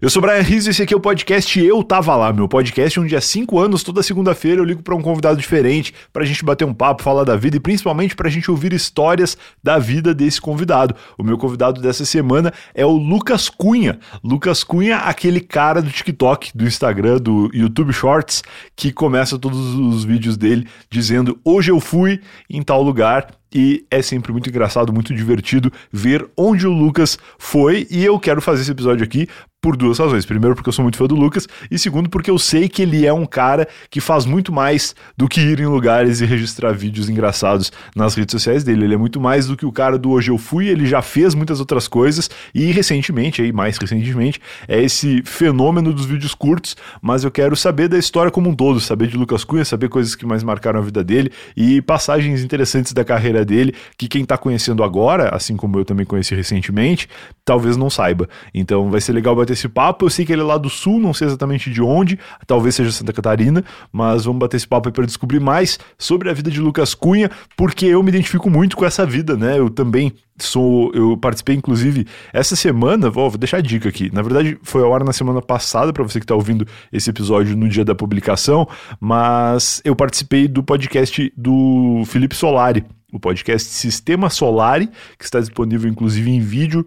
Eu sou o Brian Rizzo e esse aqui é o podcast Eu Tava Lá, meu podcast onde há cinco anos, toda segunda-feira, eu ligo para um convidado diferente pra gente bater um papo, falar da vida e principalmente pra gente ouvir histórias da vida desse convidado. O meu convidado dessa semana é o Lucas Cunha. Lucas Cunha, aquele cara do TikTok, do Instagram, do YouTube Shorts, que começa todos os vídeos dele dizendo: Hoje eu fui em tal lugar e é sempre muito engraçado, muito divertido ver onde o Lucas foi. E eu quero fazer esse episódio aqui por duas razões. Primeiro, porque eu sou muito fã do Lucas, e segundo, porque eu sei que ele é um cara que faz muito mais do que ir em lugares e registrar vídeos engraçados nas redes sociais dele. Ele é muito mais do que o cara do Hoje Eu Fui, ele já fez muitas outras coisas, e recentemente, aí mais recentemente, é esse fenômeno dos vídeos curtos, mas eu quero saber da história como um todo, saber de Lucas Cunha, saber coisas que mais marcaram a vida dele e passagens interessantes da carreira dele, que quem tá conhecendo agora, assim como eu também conheci recentemente, talvez não saiba. Então vai ser legal bater esse papo. Eu sei que ele é lá do sul, não sei exatamente de onde, talvez seja Santa Catarina, mas vamos bater esse papo aí para descobrir mais sobre a vida de Lucas Cunha, porque eu me identifico muito com essa vida, né? Eu também sou, eu participei inclusive essa semana, vou, deixar a dica aqui. Na verdade, foi a hora na semana passada para você que está ouvindo esse episódio no dia da publicação, mas eu participei do podcast do Felipe Solari, o podcast Sistema Solari, que está disponível inclusive em vídeo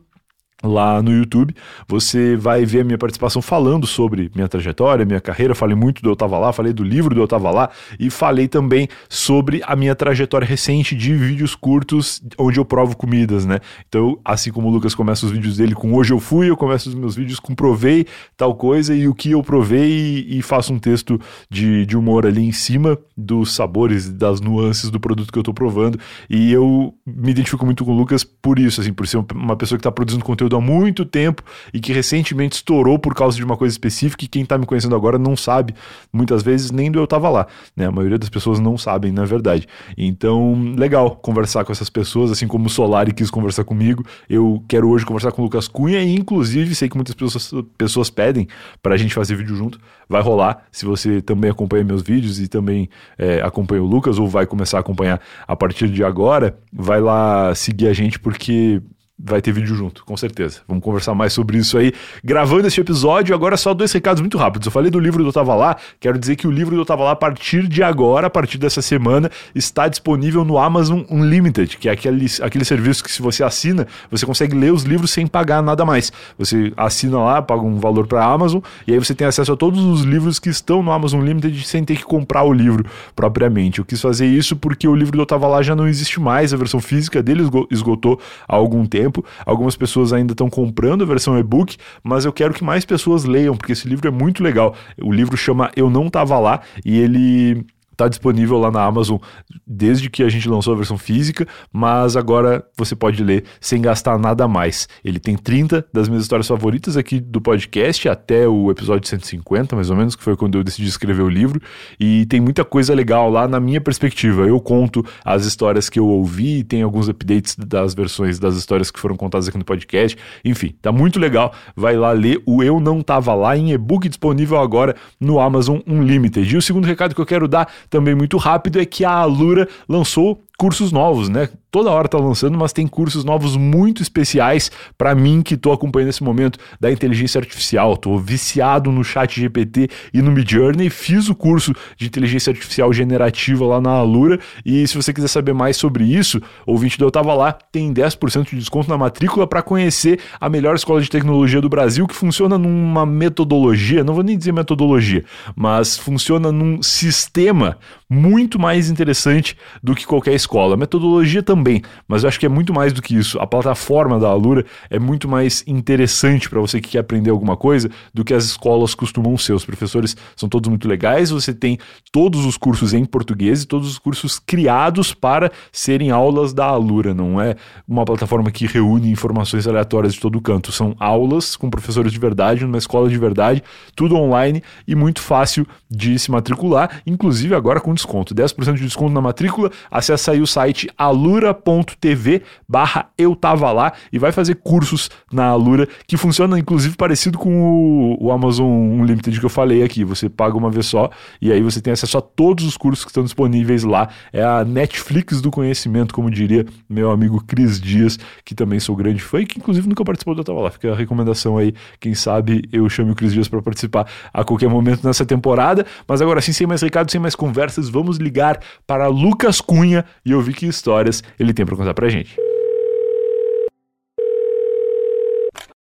lá no YouTube, você vai ver a minha participação falando sobre minha trajetória, minha carreira, falei muito do Eu Tava Lá, falei do livro do Eu Tava Lá e falei também sobre a minha trajetória recente de vídeos curtos onde eu provo comidas, né? Então, assim como o Lucas começa os vídeos dele com Hoje Eu Fui, eu começo os meus vídeos com Provei tal coisa e o que eu provei e, e faço um texto de, de humor ali em cima dos sabores, das nuances do produto que eu tô provando e eu me identifico muito com o Lucas por isso, assim, por ser uma pessoa que tá produzindo conteúdo conteúdo há muito tempo e que recentemente estourou por causa de uma coisa específica e quem tá me conhecendo agora não sabe, muitas vezes nem do eu tava lá, né? A maioria das pessoas não sabem, na verdade. Então, legal conversar com essas pessoas, assim como o Solari quis conversar comigo. Eu quero hoje conversar com o Lucas Cunha e, inclusive, sei que muitas pessoas, pessoas pedem pra gente fazer vídeo junto. Vai rolar, se você também acompanha meus vídeos e também é, acompanha o Lucas ou vai começar a acompanhar a partir de agora, vai lá seguir a gente porque vai ter vídeo junto, com certeza. Vamos conversar mais sobre isso aí. Gravando este episódio, agora só dois recados muito rápidos. Eu falei do livro do Tava Lá, quero dizer que o livro do Tava Lá, a partir de agora, a partir dessa semana, está disponível no Amazon Unlimited, que é aquele, aquele serviço que se você assina, você consegue ler os livros sem pagar nada mais. Você assina lá, paga um valor para a Amazon, e aí você tem acesso a todos os livros que estão no Amazon Unlimited sem ter que comprar o livro propriamente. Eu quis fazer isso porque o livro do Tava Lá já não existe mais, a versão física dele esgotou há algum tempo tempo. Algumas pessoas ainda estão comprando a versão e-book, mas eu quero que mais pessoas leiam, porque esse livro é muito legal. O livro chama Eu Não Tava Lá e ele Está disponível lá na Amazon desde que a gente lançou a versão física, mas agora você pode ler sem gastar nada mais. Ele tem 30 das minhas histórias favoritas aqui do podcast, até o episódio 150, mais ou menos, que foi quando eu decidi escrever o livro. E tem muita coisa legal lá na minha perspectiva. Eu conto as histórias que eu ouvi, tem alguns updates das versões das histórias que foram contadas aqui no podcast. Enfim, tá muito legal. Vai lá ler o Eu Não Tava Lá em e-book disponível agora no Amazon Unlimited. E o segundo recado que eu quero dar também muito rápido é que a Alura lançou cursos novos, né? Toda hora tá lançando, mas tem cursos novos muito especiais para mim que tô acompanhando esse momento da inteligência artificial. Tô viciado no chat GPT e no Midjourney. Fiz o curso de inteligência artificial generativa lá na Alura e se você quiser saber mais sobre isso, ouvinte do Eu Tava Lá, tem 10% de desconto na matrícula para conhecer a melhor escola de tecnologia do Brasil que funciona numa metodologia, não vou nem dizer metodologia, mas funciona num sistema muito mais interessante do que qualquer escola. A metodologia também, mas eu acho que é muito mais do que isso. A plataforma da Alura é muito mais interessante para você que quer aprender alguma coisa do que as escolas costumam ser. Os professores são todos muito legais, você tem todos os cursos em português e todos os cursos criados para serem aulas da Alura, não é uma plataforma que reúne informações aleatórias de todo canto. São aulas com professores de verdade, numa escola de verdade, tudo online e muito fácil de se matricular, inclusive agora com desconto. 10% de desconto na matrícula, acessa aí o site alura.tv barra eu tava lá e vai fazer cursos na Alura, que funciona inclusive parecido com o, o Amazon Unlimited que eu falei aqui. Você paga uma vez só e aí você tem acesso a todos os cursos que estão disponíveis lá. É a Netflix do conhecimento, como diria meu amigo Cris Dias, que também sou grande fã e que inclusive nunca participou do Eu Tava Lá. Fica a recomendação aí, quem sabe eu chame o Cris Dias para participar a qualquer momento nessa temporada. Mas agora sim, sem mais recados, sem mais conversas, vamos ligar para Lucas Cunha e ouvir que histórias ele tem para contar pra gente.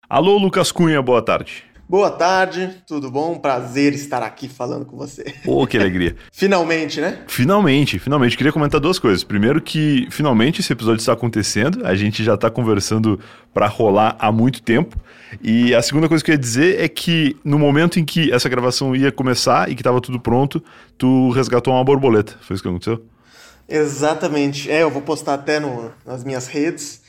Alô, Lucas Cunha, boa tarde. Boa tarde, tudo bom? Prazer estar aqui falando com você. Pô, que alegria. finalmente, né? Finalmente, finalmente. Queria comentar duas coisas. Primeiro que finalmente esse episódio está acontecendo, a gente já está conversando para rolar há muito tempo. E a segunda coisa que eu ia dizer é que no momento em que essa gravação ia começar e que estava tudo pronto, tu resgatou uma borboleta. Foi isso que aconteceu? Exatamente. É, eu vou postar até no, nas minhas redes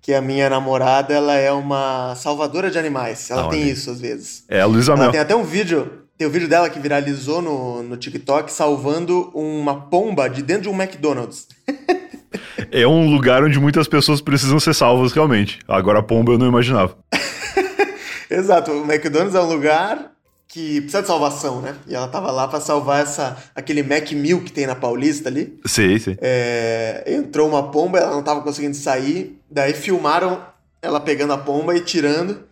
que a minha namorada ela é uma salvadora de animais. Ela tem isso às vezes. É, a Luísa Mel. Tem até um vídeo, tem um vídeo dela que viralizou no, no TikTok salvando uma pomba de dentro de um McDonald's. é um lugar onde muitas pessoas precisam ser salvas realmente. Agora a pomba eu não imaginava. Exato, o McDonald's é um lugar que precisa de salvação, né? E ela tava lá para salvar essa aquele Mac Mill que tem na Paulista ali. Sim, sim. É, entrou uma pomba, ela não tava conseguindo sair, daí filmaram ela pegando a pomba e tirando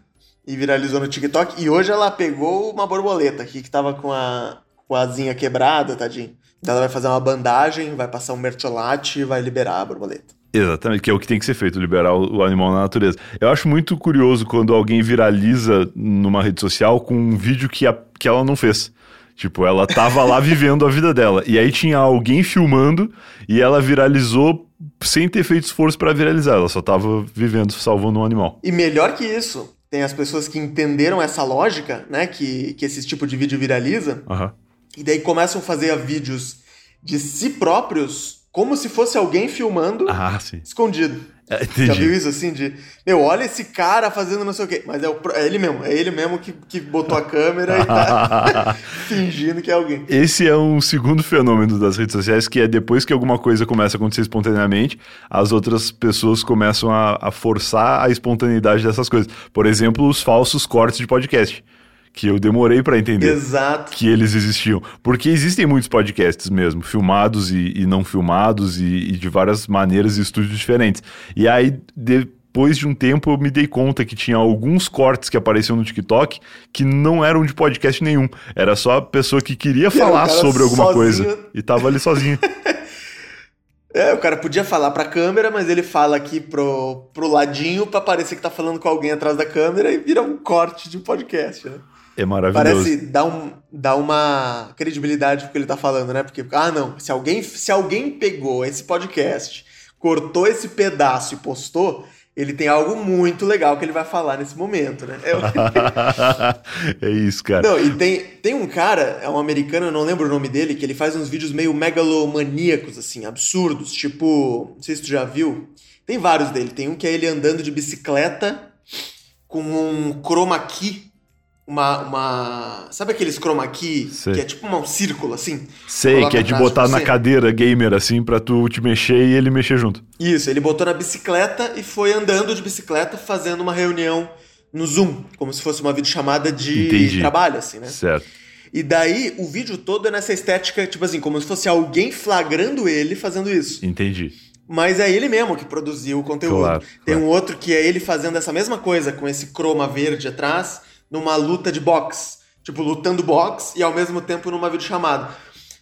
e viralizou no TikTok. E hoje ela pegou uma borboleta aqui que tava com a, com a asinha quebrada, tadinho. Então ela vai fazer uma bandagem, vai passar um mertiolate e vai liberar a borboleta. Exatamente, que é o que tem que ser feito, liberar o, animal na natureza. Eu acho muito curioso quando alguém viraliza numa rede social com um vídeo que, a, que ela não fez. Tipo, ela tava lá vivendo a vida dela. E aí tinha alguém filmando e ela viralizou sem ter feito esforço para viralizar. Ela só tava vivendo, salvando um animal. E melhor que isso, tem as pessoas que entenderam essa lógica, né? Que, que esse tipo de vídeo viraliza. Uhum. E daí começam a fazer vídeos de si próprios como se fosse alguém filmando ah, escondido. É, Já viu isso assim? De, meu, olha esse cara fazendo não sei o quê. Mas é, o, é ele mesmo, é ele mesmo que, que botou a câmera e tá fingindo que é alguém. Esse é um segundo fenômeno das redes sociais, que é depois que alguma coisa começa a acontecer espontaneamente, as outras pessoas começam a, a forçar a espontaneidade dessas coisas. Por exemplo, os falsos cortes de podcast que eu demorei para entender Exato. que eles existiam. Porque existem muitos podcasts mesmo, filmados e, e não filmados, e, e, de várias maneiras e estúdios diferentes. E aí, depois de um tempo, eu me dei conta que tinha alguns cortes que apareciam no TikTok que não eram de podcast nenhum. Era só a pessoa que queria que falar sobre alguma sozinho. coisa e tava ali sozinho. É, o cara podia falar pra câmera, mas ele fala aqui pro, pro ladinho pra parecer que tá falando com alguém atrás da câmera e vira um corte de podcast, né? É maravilhoso. Parece dar, um, dar uma credibilidade pro que ele tá falando, né? Porque, ah, não, se alguém, se alguém pegou esse podcast, cortou esse pedaço e postou, ele tem algo muito legal que ele vai falar nesse momento, né? É, é isso, cara. Não, e tem, tem um cara, é um americano, eu não lembro o nome dele, que ele faz uns vídeos meio megalomaníacos, assim, absurdos. Tipo, não sei se tu já viu. Tem vários dele. Tem um que é ele andando de bicicleta com um chroma key uma, uma. Sabe aqueles chroma key Sei. que é tipo um círculo assim? Sei, que é de botar na cadeira gamer assim pra tu te mexer e ele mexer junto. Isso, ele botou na bicicleta e foi andando de bicicleta fazendo uma reunião no Zoom, como se fosse uma videochamada de Entendi. trabalho, assim, né? Certo. E daí o vídeo todo é nessa estética, tipo assim, como se fosse alguém flagrando ele fazendo isso. Entendi. Mas é ele mesmo que produziu o conteúdo. Claro, Tem claro. um outro que é ele fazendo essa mesma coisa com esse croma verde atrás numa luta de boxe. Tipo, lutando boxe e ao mesmo tempo numa videochamada.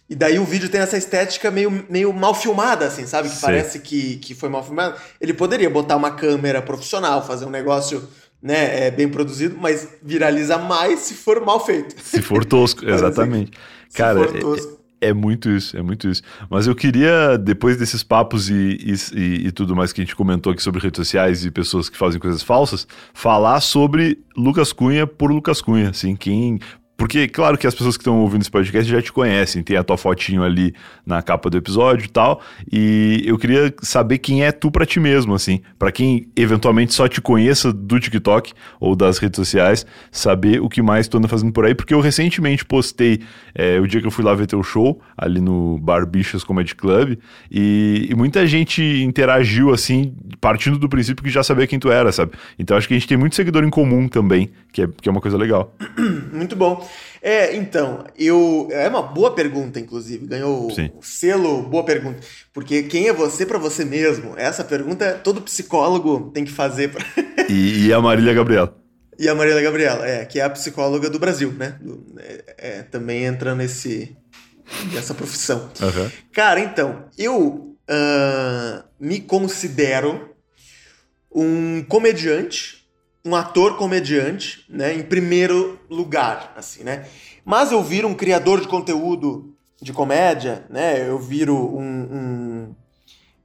E daí o vídeo tem essa estética meio, meio mal filmada, assim, sabe? Que Sim. parece que, que foi mal filmado. Ele poderia botar uma câmera profissional, fazer um negócio né, é, bem produzido, mas viraliza mais se for mal feito. Se for tosco, exatamente. Cara, for tosco. É muito isso, é muito isso. Mas eu queria, depois desses papos e, e, e, tudo mais que a gente comentou aqui sobre redes sociais e pessoas que fazem coisas falsas, falar sobre Lucas Cunha por Lucas Cunha, assim, quem porque, claro que as pessoas que estão ouvindo esse podcast já te conhecem, tem a tua fotinho ali na capa do episódio e tal. E eu queria saber quem é tu para ti mesmo, assim. para quem eventualmente só te conheça do TikTok ou das redes sociais, saber o que mais tu anda fazendo por aí. Porque eu recentemente postei é, o dia que eu fui lá ver teu show, ali no Bar Bichas Comedy Club. E, e muita gente interagiu, assim, partindo do princípio que já sabia quem tu era, sabe? Então acho que a gente tem muito seguidor em comum também, que é, que é uma coisa legal. Muito bom. É, então, eu. É uma boa pergunta, inclusive. Ganhou Sim. o selo Boa Pergunta. Porque quem é você para você mesmo? Essa pergunta todo psicólogo tem que fazer. Pra... e, e a Marília Gabriela. E a Marília Gabriela, é, que é a psicóloga do Brasil, né? Do, é, é, também entra nesse. nessa profissão. Uhum. Cara, então, eu uh, me considero um comediante um ator comediante, né, em primeiro lugar, assim, né? Mas eu viro um criador de conteúdo de comédia, né? Eu viro um, um,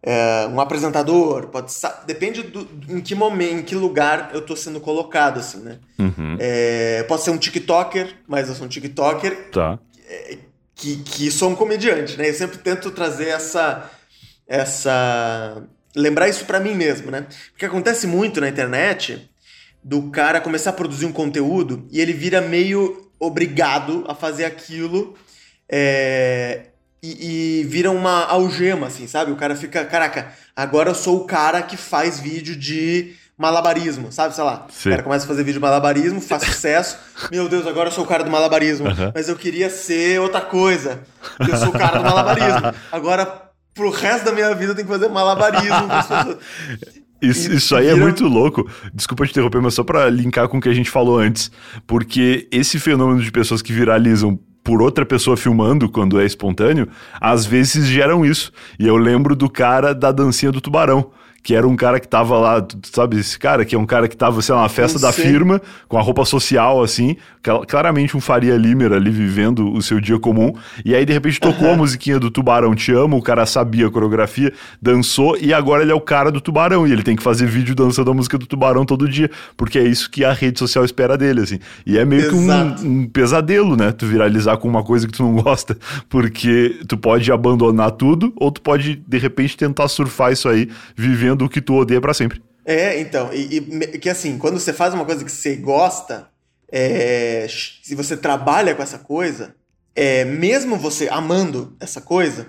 é, um apresentador, pode depende do, em que momento, em que lugar eu tô sendo colocado, assim, né? Uhum. É, pode ser um TikToker, mas eu sou um TikToker tá. É, que, que sou um comediante, né? Eu sempre tento trazer essa essa lembrar isso para mim mesmo, né? Porque acontece muito na internet do cara começar a produzir um conteúdo e ele vira meio obrigado a fazer aquilo é, e, e, vira uma algema, assim, sabe? O cara fica, caraca, agora eu sou o cara que faz vídeo de malabarismo, sabe? Sei lá, Sim. o cara começa a fazer vídeo de malabarismo, faz sucesso, meu Deus, agora eu sou o cara do malabarismo, uhum. mas eu queria ser outra coisa, eu sou o cara do malabarismo, agora pro resto da minha vida eu tenho que fazer malabarismo. Isso, isso aí é muito louco. Desculpa te interromper, mas só para linkar com o que a gente falou antes. Porque esse fenômeno de pessoas que viralizam por outra pessoa filmando quando é espontâneo, às vezes geram isso. E eu lembro do cara da dancinha do tubarão que era um cara que tava lá, tu sabe esse cara, que é um cara que tava, sei lá, na festa da firma, com a roupa social, assim, claramente um Faria Limer ali vivendo o seu dia comum, e aí de repente tocou uhum. a musiquinha do Tubarão Te Amo, o cara sabia a coreografia, dançou, e agora ele é o cara do Tubarão, e ele tem que fazer vídeo dançando a música do Tubarão todo dia, porque é isso que a rede social espera dele, assim. E é meio Exato. que um, um pesadelo, né, tu viralizar com uma coisa que tu não gosta, porque tu pode abandonar tudo, ou tu pode, de repente, tentar surfar isso aí, vivendo do que tu odeia para sempre. É, então, e, e, que assim, quando você faz uma coisa que você gosta, é, se você trabalha com essa coisa, é, mesmo você amando essa coisa,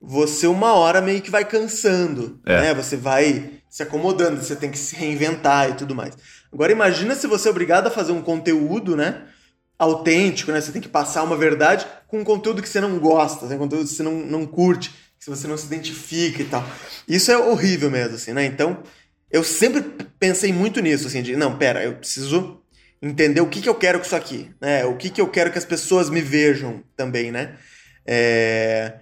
você uma hora meio que vai cansando, é. né? Você vai se acomodando, você tem que se reinventar e tudo mais. Agora imagina se você é obrigado a fazer um conteúdo, né? Autêntico, né? Você tem que passar uma verdade com um conteúdo que você não gosta, um conteúdo que você não, não curte se você não se identifica e tal. Isso é horrível mesmo, assim, né? Então, eu sempre pensei muito nisso, assim, de, não, pera, eu preciso entender o que, que eu quero com isso aqui, né? O que, que eu quero que as pessoas me vejam também, né? É...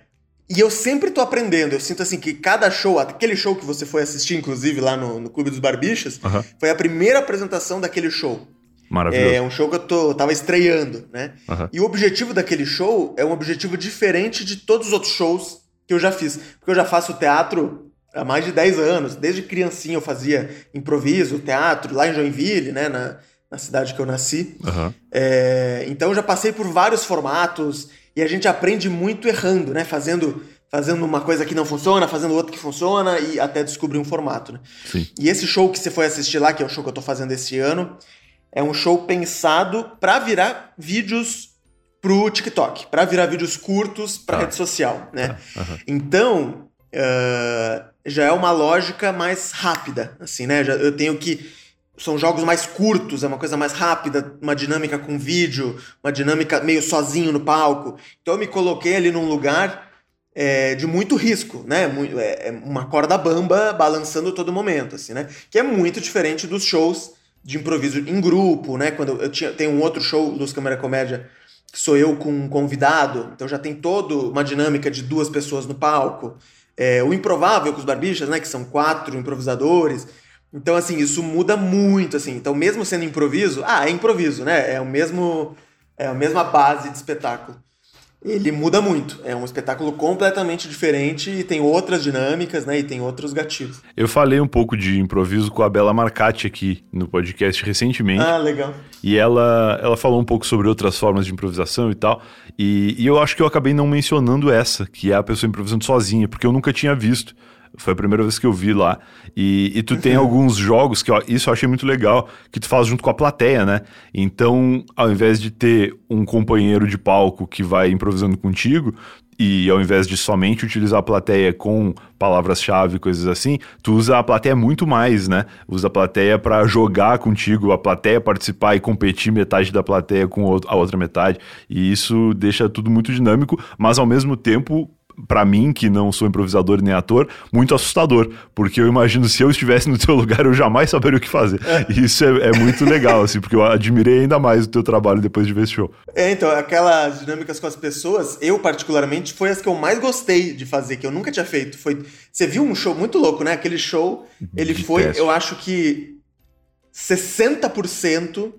E eu sempre tô aprendendo. Eu sinto assim que cada show, aquele show que você foi assistir, inclusive, lá no, no Clube dos Barbichas, uhum. foi a primeira apresentação daquele show. Maravilhoso. É um show que eu tô, tava estreando, né? Uhum. E o objetivo daquele show é um objetivo diferente de todos os outros shows que eu já fiz. Porque eu já faço teatro há mais de 10 anos. Desde criancinha eu fazia improviso, teatro, lá em Joinville, né? Na, na cidade que eu nasci. Uhum. É, então eu já passei por vários formatos e a gente aprende muito errando, né? Fazendo, fazendo uma coisa que não funciona, fazendo outra que funciona e até descobrir um formato. Né? Sim. E esse show que você foi assistir lá, que é o show que eu tô fazendo esse ano, é um show pensado para virar vídeos pro TikTok, para virar vídeos curtos para tá. rede social, né? Uhum. Então, uh, já é uma lógica mais rápida, assim, né? Já, eu tenho que são jogos mais curtos, é uma coisa mais rápida, uma dinâmica com vídeo, uma dinâmica meio sozinho no palco. Então eu me coloquei ali num lugar é, de muito risco, né? É, é uma corda bamba balançando todo momento, assim, né? Que é muito diferente dos shows de improviso em grupo, né? Quando eu tinha, tem um outro show dos Câmara Comédia que sou eu com um convidado, então já tem toda uma dinâmica de duas pessoas no palco. É, o improvável com os barbichas, né, que são quatro improvisadores. Então, assim, isso muda muito, assim. Então, mesmo sendo improviso, ah, é improviso, né? É o mesmo, é a mesma base de espetáculo. Ele muda muito. É um espetáculo completamente diferente e tem outras dinâmicas, né? E tem outros gatilhos. Eu falei um pouco de improviso com a Bela Marcati aqui no podcast recentemente. Ah, legal. E ela, ela falou um pouco sobre outras formas de improvisação e tal. E, e eu acho que eu acabei não mencionando essa, que é a pessoa improvisando sozinha, porque eu nunca tinha visto. Foi a primeira vez que eu vi lá. E, e tu uhum. tem alguns jogos que ó, isso eu achei muito legal, que tu faz junto com a plateia, né? Então, ao invés de ter um companheiro de palco que vai improvisando contigo, e ao invés de somente utilizar a plateia com palavras-chave, coisas assim, tu usa a plateia muito mais, né? Usa a plateia para jogar contigo, a plateia participar e competir metade da plateia com a outra metade. E isso deixa tudo muito dinâmico, mas ao mesmo tempo para mim, que não sou improvisador nem ator, muito assustador, porque eu imagino se eu estivesse no teu lugar, eu jamais saberia o que fazer. É. E isso é, é, muito legal, assim, porque eu admirei ainda mais o teu trabalho depois de ver esse show. É, então, aquelas dinâmicas com as pessoas, eu particularmente, foi as que eu mais gostei de fazer, que eu nunca tinha feito. Foi, você viu um show muito louco, né? Aquele show, ele de foi, teste. eu acho que 60%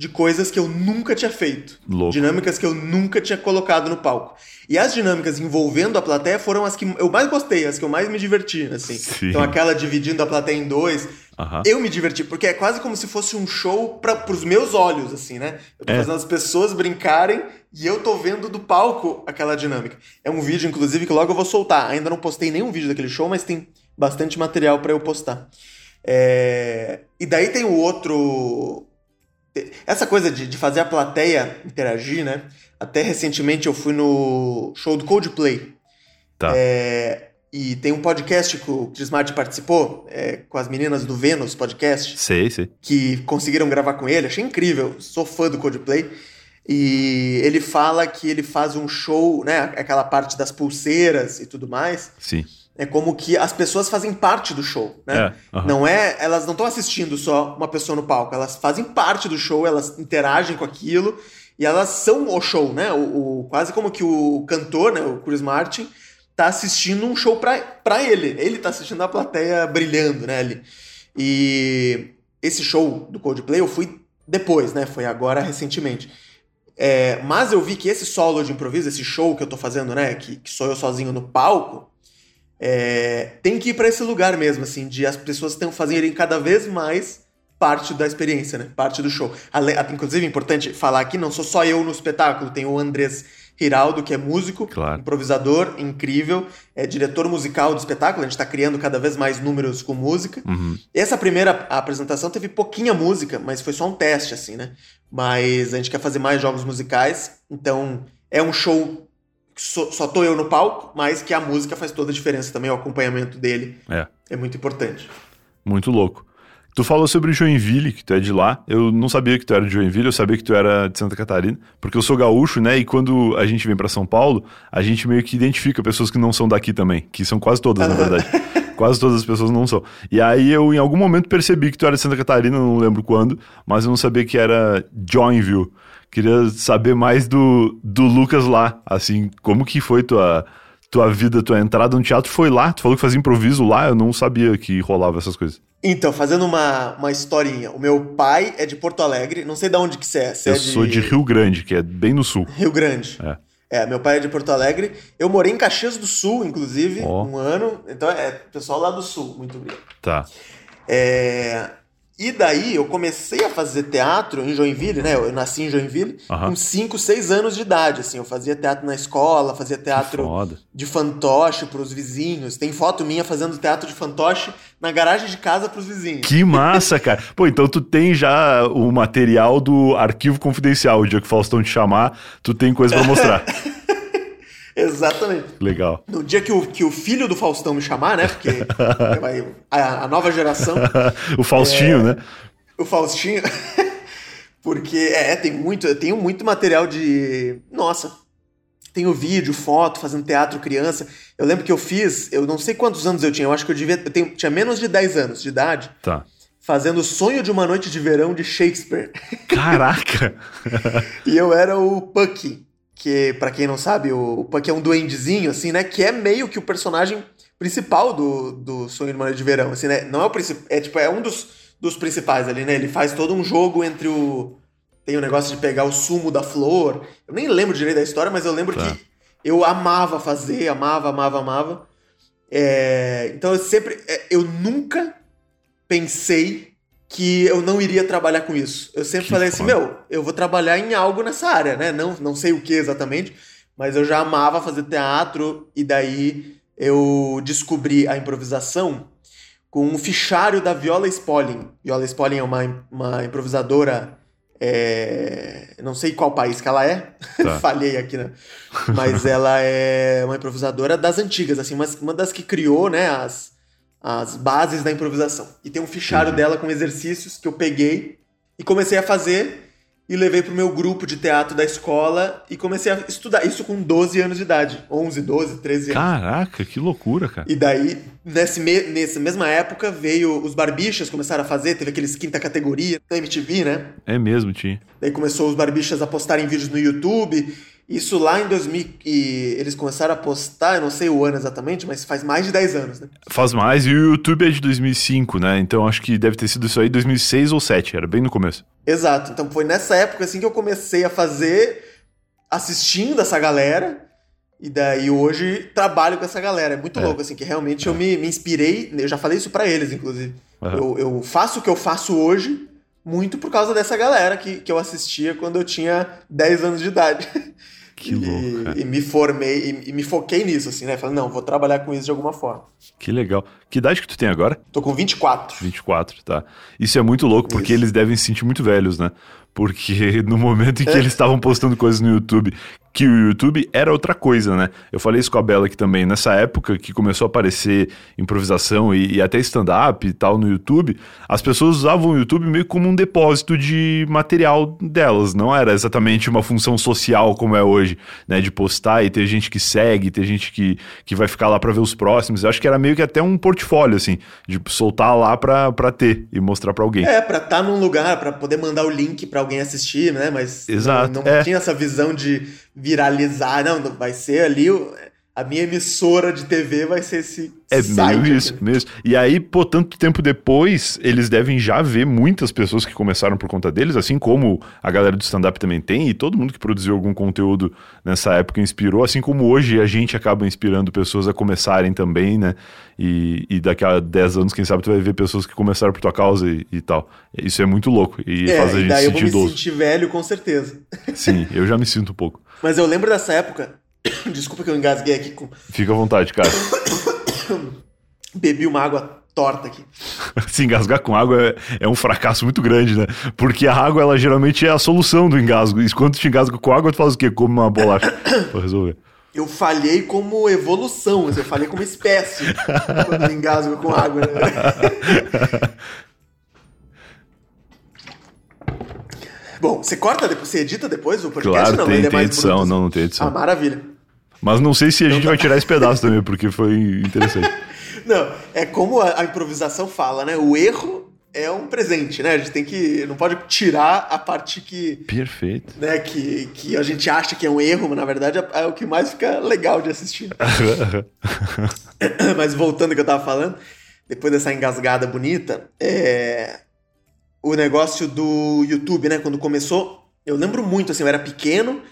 de coisas que eu nunca tinha feito. Louco. Dinâmicas que eu nunca tinha colocado no palco. E as dinâmicas envolvendo a plateia foram as que eu mais gostei, as que eu mais me diverti, assim. Sim. Então aquela dividindo a plateia em dois, uhum. eu me diverti, porque é quase como se fosse um show para pros meus olhos, assim, né? Eu tô é. fazendo as pessoas brincarem e eu tô vendo do palco aquela dinâmica. É um vídeo, inclusive, que logo eu vou soltar. Ainda não postei nenhum vídeo daquele show, mas tem bastante material para eu postar. É... E daí tem o outro essa coisa de, de fazer a plateia interagir, né? Até recentemente eu fui no show do Coldplay. Tá. É, e tem um podcast que o Chris Martin participou, é, com as meninas do Vênus Podcast. Sei, sei. Que conseguiram gravar com ele. Achei incrível. Sou fã do Coldplay. E ele fala que ele faz um show, né? Aquela parte das pulseiras e tudo mais. Sim é como que as pessoas fazem parte do show, né? É. Não é, elas não estão assistindo só uma pessoa no palco, elas fazem parte do show, elas interagem com aquilo e elas são o show, né? O, o quase como que o cantor, né, o Chris Martin, tá assistindo um show para ele. Ele tá assistindo a plateia brilhando, né, ali. E esse show do Coldplay eu fui depois, né? Foi agora recentemente. É, mas eu vi que esse solo de improviso, esse show que eu tô fazendo, né? Que, que sou eu sozinho no palco, é, tem que ir para esse lugar mesmo, assim, de as pessoas tenham, fazerem cada vez mais parte da experiência, né? Parte do show. Inclusive, é importante falar aqui, não sou só eu no espetáculo, tem o Andrés Hiraldo, que é músico, claro. improvisador, incrível, é diretor musical do espetáculo, a gente está criando cada vez mais números com música. Uhum. Essa primeira apresentação teve pouquinha música, mas foi só um teste, assim, né? Mas a gente quer fazer mais jogos musicais, então é um show só, só tô eu no palco, mas que a música faz toda a diferença também, o acompanhamento dele é, é muito importante. Muito louco. Tu falou sobre Joinville, que tu é de lá. Eu não sabia que tu era de Joinville, eu sabia que tu era de Santa Catarina, porque eu sou gaúcho, né? E quando a gente vem para São Paulo, a gente meio que identifica pessoas que não são daqui também, que são quase todas, na verdade. quase todas as pessoas não são. E aí eu, em algum momento, percebi que tu era de Santa Catarina, não lembro quando, mas eu não sabia que era Joinville. Queria saber mais do, do Lucas lá, assim, como que foi tua, tua vida, tua entrada no teatro foi lá? Tu falou que fazia improviso lá, eu não sabia que rolava essas coisas. Então, fazendo uma, uma historinha, o meu pai é de Porto Alegre, não sei de onde que você é. Você eu é de... sou de Rio Grande, que é bem no sul. Rio Grande. É. É, meu pai é de Porto Alegre. Eu morei em Caxias do Sul, inclusive, oh. um ano. Então é pessoal lá do Sul, muito obrigado. Tá. É, e daí eu comecei a fazer teatro em Joinville, né? Eu nasci em Joinville uhum. com 5, 6 anos de idade, assim. Eu fazia teatro na escola, fazia teatro de fantoche pros vizinhos. Tem foto minha fazendo teatro de fantoche na garagem de casa pros vizinhos. Que massa, cara. Pô, então tu tem já o material do arquivo confidencial. O dia que o Faustão te chamar, tu tem coisa para mostrar. Exatamente. Legal. No dia que o, que o filho do Faustão me chamar, né? Porque a, a, nova geração. o Faustinho, é, né? O Faustinho. Porque, é, tem muito, eu tenho muito material de. Nossa. Tenho vídeo, foto, fazendo teatro criança. Eu lembro que eu fiz, eu não sei quantos anos eu tinha, eu acho que eu devia. Eu tenho, tinha menos de 10 anos de idade. Tá fazendo Sonho de uma Noite de Verão de Shakespeare. Caraca! e eu era o Puck, que para quem não sabe, o, Puck é um duendezinho, assim, né? Que é meio que o personagem principal do, do Sonho de Maneira de Verão, assim, né? Não é o principal, é tipo, é um dos, dos principais ali, né? Ele faz todo um jogo entre o, tem o negócio de pegar o sumo da flor. Eu nem lembro direito da história, mas eu lembro tá. que eu amava fazer, amava, amava, amava. É, então eu sempre. É, eu nunca pensei que eu não iria trabalhar com isso. Eu sempre que falei assim, meu, eu vou trabalhar em algo nessa área, né? Não, não sei o que exatamente, mas eu já amava fazer teatro e daí eu descobri a improvisação com um fichário da Viola Spolin. Viola Spolin é uma, uma improvisadora é, não sei qual país que ela é, tá. falhei aqui, né? Mas ela é uma improvisadora das antigas, assim, uma, uma das que criou, né, as, as bases da improvisação. E tem um fichário dela com exercícios que eu peguei e comecei a fazer e levei pro meu grupo de teatro da escola e comecei a estudar. Isso com 12 anos de idade. 11, 12, 13 anos. Caraca, que loucura, cara. E daí, nesse me nessa mesma época, veio os barbichas, começaram a fazer, teve aqueles quinta categoria da MTV, né? É mesmo, tinha. Daí começou os barbichas a postarem vídeos no YouTube isso lá em 2000 e eles começaram a postar, eu não sei o ano exatamente, mas faz mais de 10 anos, né? Faz mais, e o YouTube é de 2005, né? Então acho que deve ter sido isso aí 2006 ou 2007, era bem no começo. Exato, então foi nessa época assim que eu comecei a fazer, assistindo essa galera, e daí hoje trabalho com essa galera. É muito é. louco, assim, que realmente é. eu me, me inspirei, eu já falei isso para eles, inclusive. Uhum. Eu, eu faço o que eu faço hoje muito por causa dessa galera que, que eu assistia quando eu tinha 10 anos de idade. Que louco. E, e, me formei e, e, me foquei nisso, assim, né? Falei, não, vou trabalhar com isso de alguma forma. Que legal. Que idade que tu tem agora? Tô com 24. 24, tá. Isso é muito louco, porque isso. eles devem se sentir muito velhos, né? Porque no momento em que é. eles estavam postando coisas no YouTube que o YouTube era outra coisa, né? Eu falei isso com a Bela aqui também. Nessa época que começou a aparecer improvisação e, e até stand-up e tal no YouTube, as pessoas usavam o YouTube meio como um depósito de material delas. Não era exatamente uma função social como é hoje, né? De postar e ter gente que segue, ter gente que, que vai ficar lá para ver os próximos. Eu acho que era meio que até um portfólio, assim, de soltar lá pra, pra ter e mostrar para alguém. É, pra estar tá num lugar, para poder mandar o link para alguém assistir, né? Mas Exato, não, não é. tinha essa visão de viralizar. Não, vai ser ali a minha emissora de TV vai ser esse é meio isso mesmo. E aí, pô, tanto tempo depois, eles devem já ver muitas pessoas que começaram por conta deles, assim como a galera do stand-up também tem, e todo mundo que produziu algum conteúdo nessa época inspirou, assim como hoje a gente acaba inspirando pessoas a começarem também, né? E, e daqui a 10 anos, quem sabe, tu vai ver pessoas que começaram por tua causa e, e tal. Isso é muito louco e é, faz a gente daí sentir eu vou idoso. me sentir velho, com certeza. Sim, eu já me sinto um pouco. Mas eu lembro dessa época, Desculpa que eu engasguei aqui com. Fica à vontade, cara. Bebi uma água torta aqui. Se engasgar com água é, é, um fracasso muito grande, né? Porque a água, ela geralmente é a solução do engasgo. E quando tu te engasga com água, tu faz o quê? Come uma bolacha pra resolver. Eu falhei como evolução, eu falhei como espécie quando engasgo com água. Né? Bom, você corta depois, você edita depois o podcast? Claro, não, tem, é tem edição, não, não tem edição. Ah, maravilha. Mas não sei se a então gente tá. vai tirar esse pedaço também, porque foi interessante. não, é como a, a, improvisação fala, né? O erro é um presente, né? A gente tem que. Não pode tirar a parte que. Perfeito. Né, que, que a gente acha que é um erro, mas na verdade é, é o que mais fica legal de assistir. mas voltando ao que eu tava falando, depois dessa engasgada bonita, é o negócio do YouTube, né? Quando começou, eu lembro muito, assim, eu era pequeno,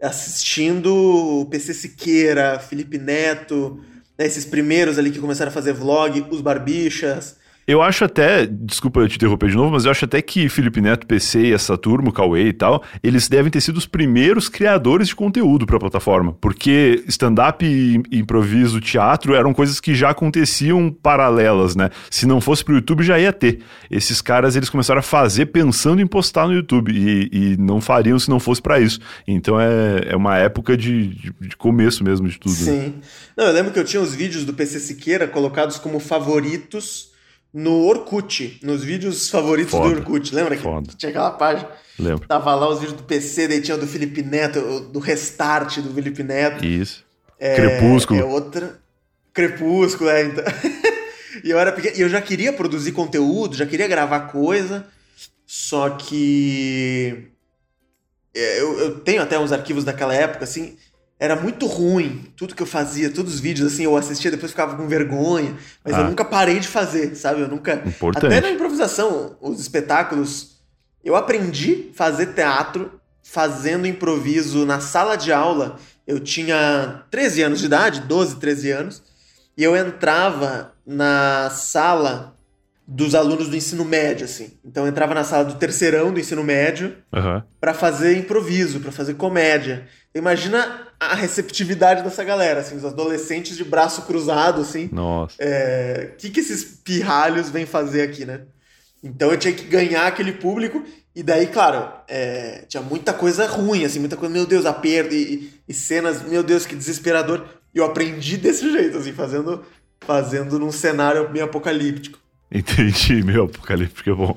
assistindo o PC Siqueira, Felipe Neto, né, esses primeiros ali que começaram a fazer vlog, os Barbichas, eu acho até, desculpa eu te interromper de novo, mas eu acho até que Felipe Neto, PC e essa turma, Cauê e tal, eles devem ter sido os primeiros criadores de conteúdo para a plataforma. Porque stand-up, improviso, teatro eram coisas que já aconteciam paralelas, né? Se não fosse pro YouTube, já ia ter. Esses caras, eles começaram a fazer pensando em postar no YouTube e, e não fariam se não fosse para isso. Então é, é uma época de, de, de, começo mesmo de tudo. Né? Sim. Né? Não, eu lembro que eu tinha os vídeos do PC Siqueira colocados como favoritos no Orkut, nos vídeos favoritos Foda. do Orkut. Lembra que Foda. tinha aquela página? Lembro. Tava lá os vídeos do PC, daí tinha o do Felipe Neto, do Restart do Felipe Neto. Isso. É, Crepúsculo. É outra. Crepúsculo, é. Então... e eu era pequeno, e eu já queria produzir conteúdo, já queria gravar coisa, só que. É, eu, eu tenho até uns arquivos daquela época, assim era muito ruim. Tudo que eu fazia, todos os vídeos, assim, eu assistia, depois ficava com vergonha. Mas ah. eu nunca parei de fazer, sabe? Eu nunca. Importante. Até na improvisação, os espetáculos Eu aprendi a fazer teatro fazendo improviso na sala de aula. Eu tinha 13 anos de idade, 12, 13 anos, e eu entrava na sala dos alunos do ensino médio, assim. Então eu entrava na sala do terceirão do ensino médio uhum. para fazer improviso, para fazer comédia. Imagina a receptividade dessa galera, assim, os adolescentes de braço cruzado, assim. Nossa. O é, que, que esses pirralhos vêm fazer aqui, né? Então eu tinha que ganhar aquele público, e daí, claro, é, tinha muita coisa ruim, assim, muita coisa, meu Deus, aperto, e, e cenas, meu Deus, que desesperador. E eu aprendi desse jeito, assim, fazendo, fazendo num cenário bem apocalíptico. Entendi, meu apocalíptico é bom.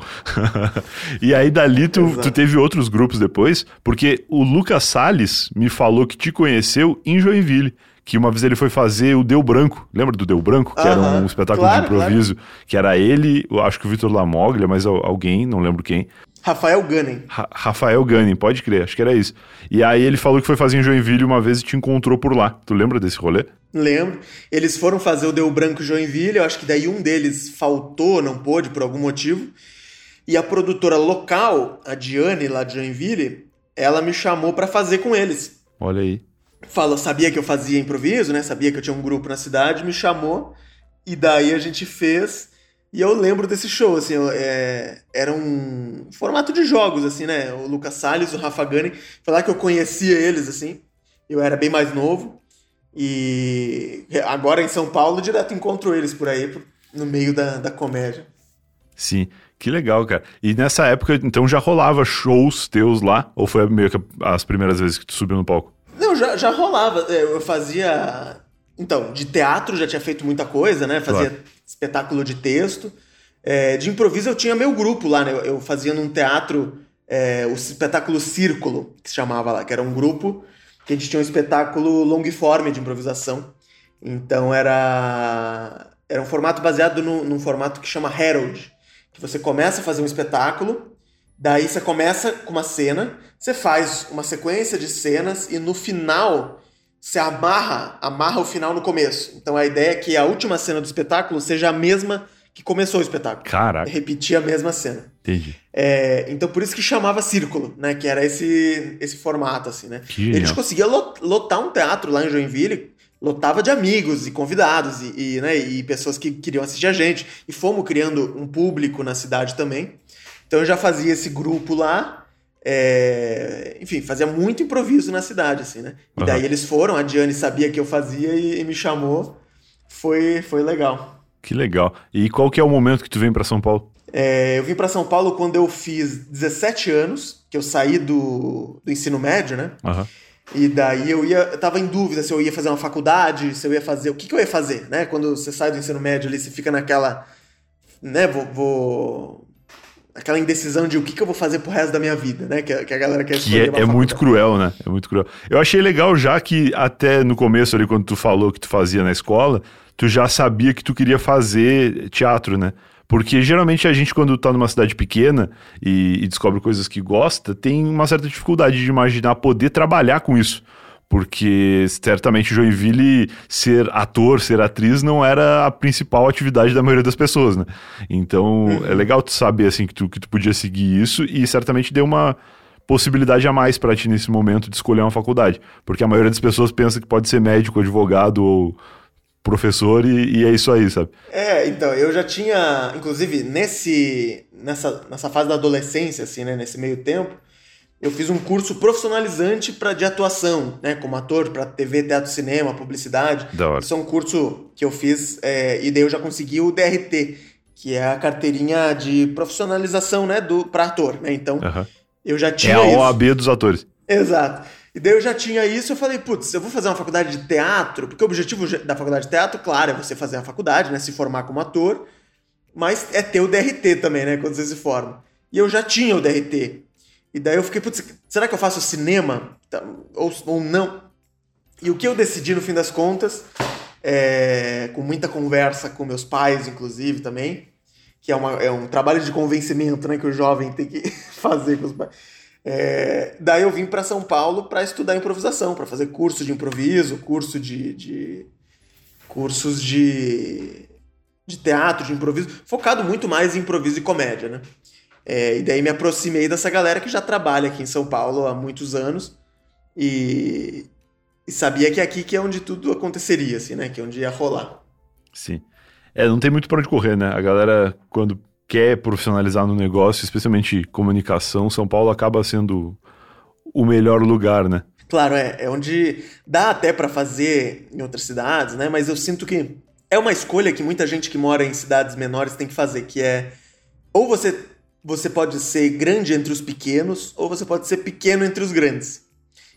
e aí dali tu, tu, teve outros grupos depois, porque o Lucas Salles me falou que te conheceu em Joinville. Que uma vez ele foi fazer o Deu Branco. Lembra do Deu Branco? Que uh -huh. era um espetáculo claro, de improviso. Claro. Que era ele, eu acho que o Vitor Lamoglia, mas alguém, não lembro quem. Rafael Gunning. Ra Rafael Gunning, pode crer, acho que era isso. E aí ele falou que foi fazer em Joinville uma vez e te encontrou por lá. Tu lembra desse rolê? Lembro. Eles foram fazer o Deu Branco Joinville, eu acho que daí um deles faltou, não pôde por algum motivo. E a produtora local, a Diane lá de Joinville, ela me chamou para fazer com eles. Olha aí. Falou, sabia que eu fazia improviso, né? Sabia que eu tinha um grupo na cidade, me chamou. E daí a gente fez. E eu lembro desse show, assim, é, era um formato de jogos, assim, né? O Lucas Salles, o Rafa Gani, lá que eu conhecia eles, assim. Eu era bem mais novo. E agora em São Paulo, direto encontro eles por aí, no meio da, da comédia. Sim, que legal, cara. E nessa época, então, já rolava shows teus lá? Ou foi meio que as primeiras vezes que tu subiu no palco? Não, já, já rolava. É, eu fazia. Então, de teatro já tinha feito muita coisa, né? Fazia claro. espetáculo de texto. É, de improviso eu tinha meu grupo lá, né? Eu fazia num teatro é, o espetáculo Círculo, que se chamava lá, que era um grupo que a gente tinha um espetáculo longiforme de improvisação. Então era era um formato baseado no, num formato que chama Herald, que você começa a fazer um espetáculo, daí você começa com uma cena, você faz uma sequência de cenas e no final você amarra, amarra o final no começo. Então a ideia é que a última cena do espetáculo seja a mesma que começou o espetáculo. Caraca. Repetir a mesma cena. Entendi. É, então por isso que chamava Círculo, né? Que era esse, esse formato, assim, né? Que a gente conseguia lotar um teatro lá em Joinville, lotava de amigos e convidados e, e, né, e pessoas que queriam assistir a gente. E fomos criando um público na cidade também. Então eu já fazia esse grupo lá é, enfim, fazia muito improviso na cidade, assim, né? E uhum. daí eles foram, a Diane sabia que eu fazia e, e, me chamou. Foi, foi legal. Que legal. E qual que é o momento que tu vem para São Paulo? É, eu vim para São Paulo quando eu fiz 17 anos, que eu saí do, do ensino médio, né? Uhum. E daí eu ia, eu tava em dúvida se eu ia fazer uma faculdade, se eu ia fazer, o que, que eu ia fazer, né? Quando você sai do ensino médio ali, você fica naquela, né? Vou, vou aquela indecisão de o que, que eu vou fazer pro resto da minha vida, né? Que, que a galera quer que é, é muito cruel, né? É muito cruel. Eu achei legal já que até no começo ali, quando tu falou que tu fazia na escola, tu já sabia que tu queria fazer teatro, né? Porque geralmente a gente, quando tá numa cidade pequena e, e descobre coisas que gosta, tem uma certa dificuldade de imaginar poder trabalhar com isso porque certamente Joinville ser ator, ser atriz não era a principal atividade da maioria das pessoas, né? Então uhum. é legal tu saber assim que tu, que tu podia seguir isso e certamente deu uma possibilidade a mais para ti nesse momento de escolher uma faculdade, porque a maioria das pessoas pensa que pode ser médico, advogado ou professor e, e é isso aí, sabe? É, então eu já tinha, inclusive nesse nessa nessa fase da adolescência assim, né, nesse meio tempo eu fiz um curso profissionalizante para de atuação, né, como ator para TV, teatro, cinema, publicidade. Da hora. Isso é um curso que eu fiz é, e daí eu já consegui o DRT, que é a carteirinha de profissionalização, né, do para ator, né? Então, uhum. eu já tinha É a isso. OAB dos atores. Exato. E daí eu já tinha isso, eu falei, putz, eu vou fazer uma faculdade de teatro, porque o objetivo da faculdade de teatro, claro, é você fazer a faculdade, né, se formar como ator, mas é ter o DRT também, né, quando você se forma. E eu já tinha o DRT. E daí eu fiquei, putz, será que eu faço cinema? Tá, ou, ou não? E o que eu decidi no fim das contas, é, com muita conversa com meus pais, inclusive, também, que é, uma, é um trabalho de convencimento né, que o jovem tem que fazer com os pais. É, daí eu vim para São Paulo para estudar improvisação, para fazer curso de improviso, curso de, de cursos de, de teatro, de improviso, focado muito mais em improviso e comédia, né? É, e daí me aproximei dessa galera que já trabalha aqui em São Paulo há muitos anos e, e sabia que aqui que é onde tudo aconteceria, assim, né? Que é onde ia rolar. Sim. É, não tem muito para onde correr, né? A galera, quando quer profissionalizar no negócio, especialmente comunicação, São Paulo acaba sendo o melhor lugar, né? Claro, é, é onde dá até para fazer em outras cidades, né? Mas eu sinto que é uma escolha que muita gente que mora em cidades menores tem que fazer, que é ou você você pode ser grande entre os pequenos, ou você pode ser pequeno entre os grandes.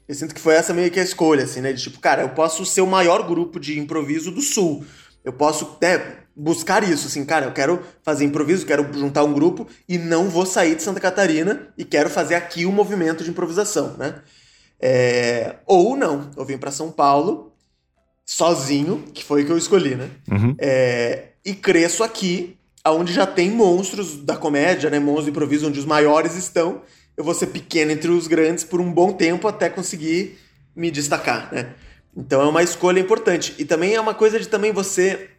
Eu sinto que foi essa meio que a escolha, assim, né? De tipo, cara, eu posso ser o maior grupo de improviso do Sul. Eu posso né, buscar isso, assim, cara, eu quero fazer improviso, quero juntar um grupo e não vou sair de Santa Catarina e quero fazer aqui um movimento de improvisação, né? É... Ou não, eu vim para São Paulo sozinho, que foi o que eu escolhi, né? Uhum. É... E cresço aqui, onde já tem monstros da comédia, né? Monstros de improviso, onde os maiores estão. Eu vou ser pequeno entre os grandes por um bom tempo até conseguir me destacar, né? Então é uma escolha importante. E também é uma coisa de também você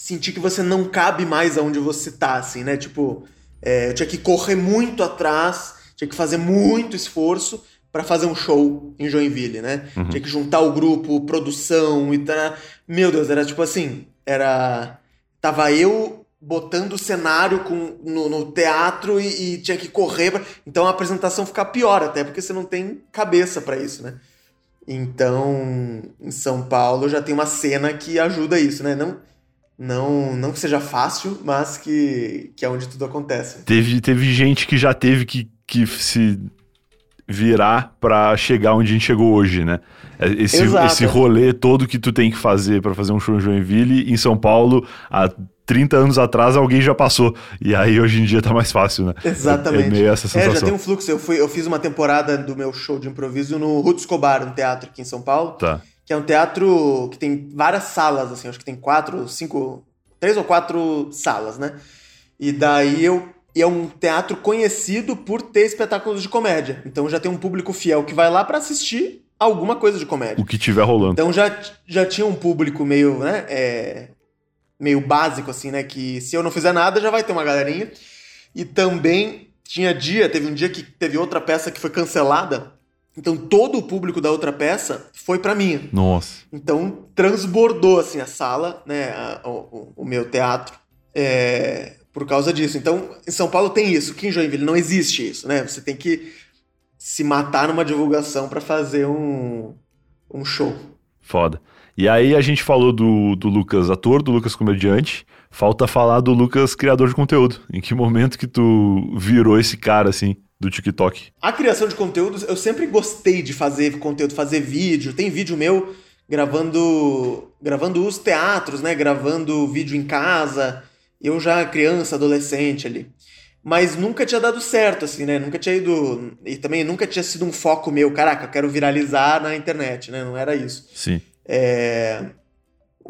sentir que você não cabe mais aonde você tá, assim, né? Tipo, é, eu tinha que correr muito atrás, tinha que fazer muito esforço para fazer um show em Joinville, né? Uhum. Tinha que juntar o grupo, produção e tal. Meu Deus, era tipo assim, era tava eu botando o cenário com, no, no teatro e, e, tinha que correr, pra... então a apresentação fica pior até porque você não tem cabeça para isso, né? Então, em São Paulo já tem uma cena que ajuda isso, né? Não, não, não que seja fácil, mas que, que é onde tudo acontece. Teve, teve gente que já teve que, que se virar para chegar onde a gente chegou hoje, né? É, esse, esse rolê todo que tu tem que fazer para fazer um show em Joinville, em São Paulo, há 30 anos atrás alguém já passou. E aí hoje em dia tá mais fácil, né? Exatamente. É, meio essa sensação. É, já tem um fluxo. Eu, fui, eu fiz uma temporada do meu show de improviso no Ruth Escobar, um teatro aqui em São Paulo. Tá. Que é um teatro que tem várias salas, assim, acho que tem quatro, cinco, três ou quatro salas, né? E daí eu e é um teatro conhecido por ter espetáculos de comédia. Então já tem um público fiel que vai lá para assistir alguma coisa de comédia. O que tiver rolando. Então já, já tinha um público meio, né, é, meio básico assim, né, que se eu não fizer nada já vai ter uma galerinha. E também tinha dia, teve um dia que teve outra peça que foi cancelada. Então todo o público da outra peça foi para mim. Nossa. Então transbordou assim a sala, né, a, o, o, meu teatro. É, por causa disso. Então, em São Paulo tem isso, que em Joinville não existe isso, né? Você tem que se matar numa divulgação para fazer um, um show. Foda. E aí a gente falou do, do Lucas ator, do Lucas comediante. Falta falar do Lucas criador de conteúdo. Em que momento que tu virou esse cara, assim, do TikTok? A criação de conteúdos, eu sempre gostei de fazer conteúdo, fazer vídeo. Tem vídeo meu gravando gravando os teatros, né? Gravando vídeo em casa eu já criança, adolescente ali. Mas nunca tinha dado certo, assim, né? Nunca tinha ido. E também nunca tinha sido um foco meu, caraca, eu quero viralizar na internet, né? Não era isso. Sim. É...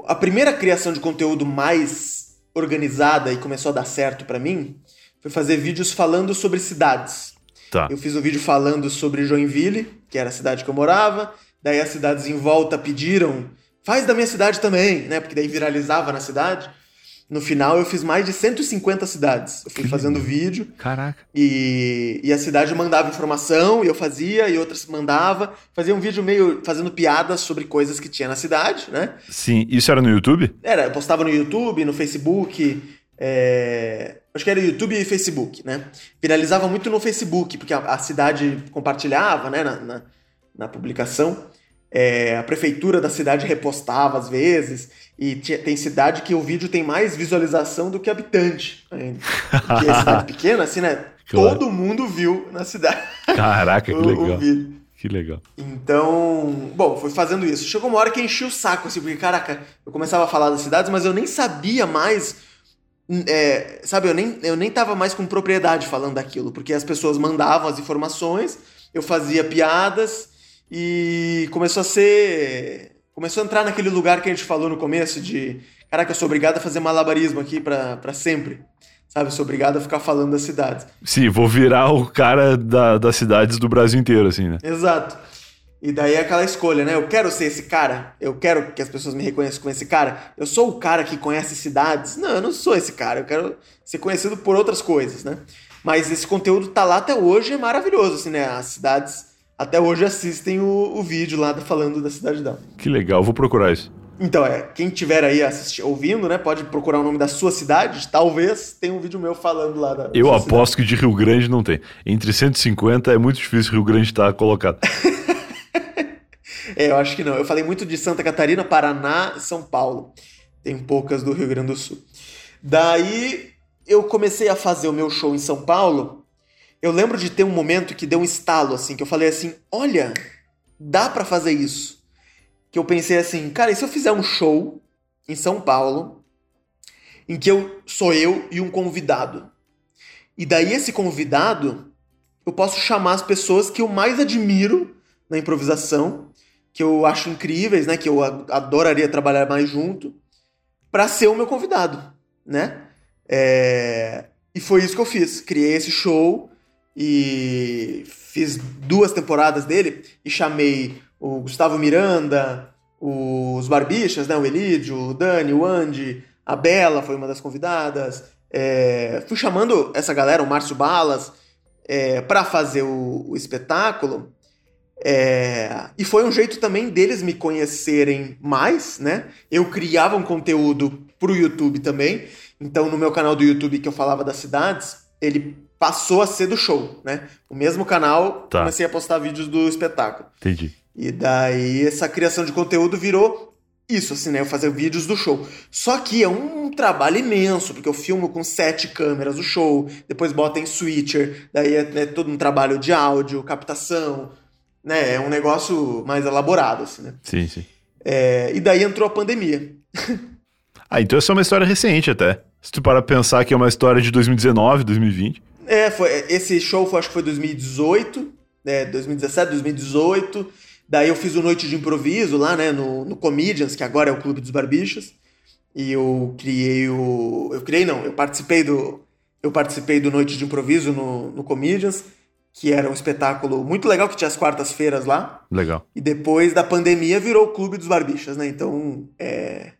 A primeira criação de conteúdo mais organizada e começou a dar certo para mim foi fazer vídeos falando sobre cidades. Tá. Eu fiz um vídeo falando sobre Joinville, que era a cidade que eu morava. Daí as cidades em volta pediram, faz da minha cidade também, né? Porque daí viralizava na cidade. No final eu fiz mais de 150 cidades. Eu fui fazendo vídeo. Caraca. E, e a cidade mandava informação e eu fazia, e outras mandava. Fazia um vídeo meio fazendo piadas sobre coisas que tinha na cidade, né? Sim. Isso era no YouTube? Era, eu postava no YouTube, no Facebook. É... Acho que era YouTube e Facebook, né? Viralizava muito no Facebook, porque a, a cidade compartilhava, né, na, na, na publicação. É, a prefeitura da cidade repostava às vezes. E tem cidade que o vídeo tem mais visualização do que habitante ainda. Porque é cidade pequena, assim, né? Claro. Todo mundo viu na cidade. Caraca, que legal. O que legal. Então, bom, foi fazendo isso. Chegou uma hora que enchi o saco, assim, porque, caraca, eu começava a falar das cidades, mas eu nem sabia mais. É, sabe, eu nem, eu nem tava mais com propriedade falando daquilo, porque as pessoas mandavam as informações, eu fazia piadas e começou a ser começou a entrar naquele lugar que a gente falou no começo de, caraca, eu sou obrigado a fazer malabarismo aqui para sempre. Sabe, eu sou obrigado a ficar falando das cidades. Sim, vou virar o cara da, das cidades do Brasil inteiro, assim, né? Exato. E daí é aquela escolha, né? Eu quero ser esse cara, eu quero que as pessoas me reconheçam como esse cara. Eu sou o cara que conhece cidades. Não, eu não sou esse cara, eu quero ser conhecido por outras coisas, né? Mas esse conteúdo tá lá até hoje, é maravilhoso, assim, né? As cidades até hoje assistem o, o vídeo lá falando da cidade dela. Que legal, vou procurar isso. Então, é, quem estiver aí assisti, ouvindo, né, pode procurar o nome da sua cidade, talvez tenha um vídeo meu falando lá da Eu aposto cidade. que de Rio Grande não tem. Entre 150 é muito difícil Rio Grande estar tá colocado. é, eu acho que não. Eu falei muito de Santa Catarina, Paraná e São Paulo. Tem poucas do Rio Grande do Sul. Daí eu comecei a fazer o meu show em São Paulo eu lembro de ter um momento que deu um estalo, assim, que eu falei assim: olha, dá para fazer isso. Que eu pensei assim, cara, e se eu fizer um show em São Paulo, em que eu sou eu e um convidado? E daí esse convidado, eu posso chamar as pessoas que eu mais admiro na improvisação, que eu acho incríveis, né, que eu adoraria trabalhar mais junto, para ser o meu convidado, né? É... E foi isso que eu fiz. Criei esse show e fiz duas temporadas dele e chamei o Gustavo Miranda, os Barbichas, né? O Elídio, o Dani, o Andy, a Bela foi uma das convidadas. É, fui chamando essa galera, o Márcio Balas, é, para fazer o, o espetáculo. É, e foi um jeito também deles me conhecerem mais, né? Eu criava um conteúdo pro YouTube também. Então, no meu canal do YouTube que eu falava das cidades, ele passou a ser do show, né? O mesmo canal, tá. comecei a postar vídeos do espetáculo. Entendi. E daí essa criação de conteúdo virou isso, assim, né? Eu fazer vídeos do show. Só que é um trabalho imenso, porque eu filmo com sete câmeras o show, depois bota em switcher, daí é, é todo um trabalho de áudio, captação, né? É um negócio mais elaborado, assim, né? Sim, sim. É, e daí entrou a pandemia. ah, então essa é uma história recente até. Se tu para pensar que é uma história de 2019, 2020. É, foi, esse show foi, acho que foi 2018, né, 2017, 2018. Daí eu fiz o Noite de Improviso lá, né, no, no Comedians, que agora é o Clube dos Barbichos. E eu criei o... Eu criei não, eu participei do... Eu participei do Noite de Improviso no, no Comedians, que era um espetáculo muito legal, que tinha as quartas-feiras lá. Legal. E depois da pandemia virou o Clube dos Barbichas, né? Então, é,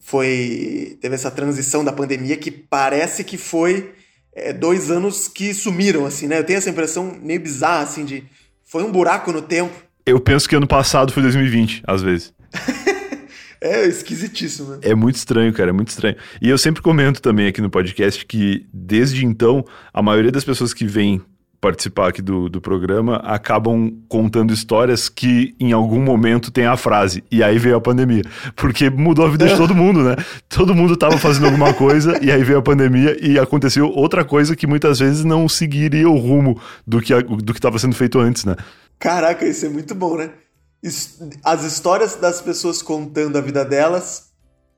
foi... Teve essa transição da pandemia que parece que foi é, dois anos que sumiram, assim, né? Eu tenho essa impressão meio bizarra, assim, de. Foi um buraco no tempo. Eu penso que ano passado foi 2020, às vezes. é esquisitíssimo. Né? É muito estranho, cara, é muito estranho. E eu sempre comento também aqui no podcast que, desde então, a maioria das pessoas que vêm participar aqui do, do programa acabam contando histórias que em algum momento tem a frase e aí veio a pandemia, porque mudou a vida de todo mundo, né? Todo mundo estava fazendo alguma coisa e aí veio a pandemia e aconteceu outra coisa que muitas vezes não seguiria o rumo do que do que estava sendo feito antes, né? Caraca, isso é muito bom, né? As histórias das pessoas contando a vida delas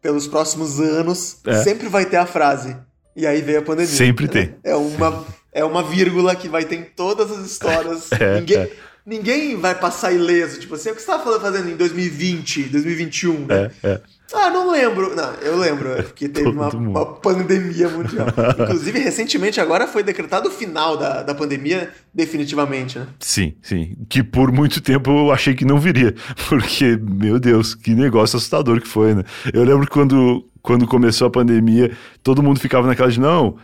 pelos próximos anos é. sempre vai ter a frase e aí veio a pandemia. Sempre tem. É uma é uma vírgula que vai ter em todas as histórias. É, ninguém, é. ninguém vai passar ileso. Tipo assim, o que você estava fazendo em 2020, 2021? Né? É, é. Ah, não lembro. Não, eu lembro, é porque teve uma, uma, pandemia mundial. Inclusive, recentemente, agora foi decretado o final da, da pandemia, definitivamente, né? Sim, sim. Que por muito tempo eu achei que não viria. Porque, meu Deus, que negócio assustador que foi, né? Eu lembro quando, quando começou a pandemia, todo mundo ficava naquela de, não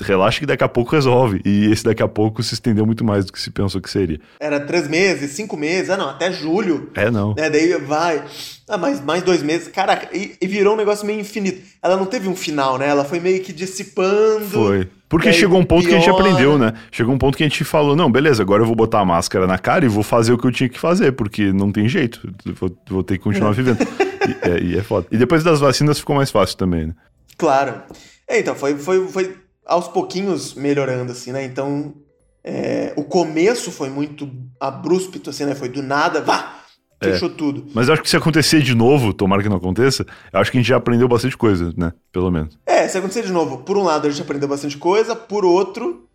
relaxa que daqui a pouco resolve. E esse daqui a pouco se estendeu muito mais do que se pensou que seria. Era três meses, cinco meses, ah não, até julho. É, não. Né? Daí vai, ah, mais, mais dois meses. Caraca, e, e, virou um negócio meio infinito. Ela não teve um final, né? Ela foi meio que dissipando. Foi. Porque chegou um ponto pior. que a gente aprendeu, né? Chegou um ponto que a gente falou, não, beleza, agora eu vou botar a máscara na cara e vou fazer o que eu tinha que fazer, porque não tem jeito. Vou, vou ter que continuar vivendo. e, é, e é foda. E depois das vacinas ficou mais fácil também, né? Claro. É, então, foi, foi, foi aos pouquinhos melhorando, assim, né? Então, é, o começo foi muito abrupto, assim, né? Foi do nada, vá, fechou é, tudo. Mas eu acho que se acontecer de novo, tomara que não aconteça, eu acho que a gente já aprendeu bastante coisa, né? Pelo menos. É, se acontecer de novo, por um lado a gente aprendeu bastante coisa, por outro,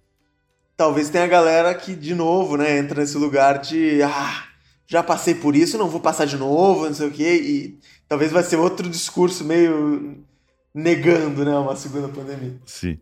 talvez tenha a galera que, de novo, né, entra nesse lugar de, ah, já passei por isso, não vou passar de novo, não sei o quê, e talvez vai ser outro discurso meio negando, né, uma segunda pandemia. Sim.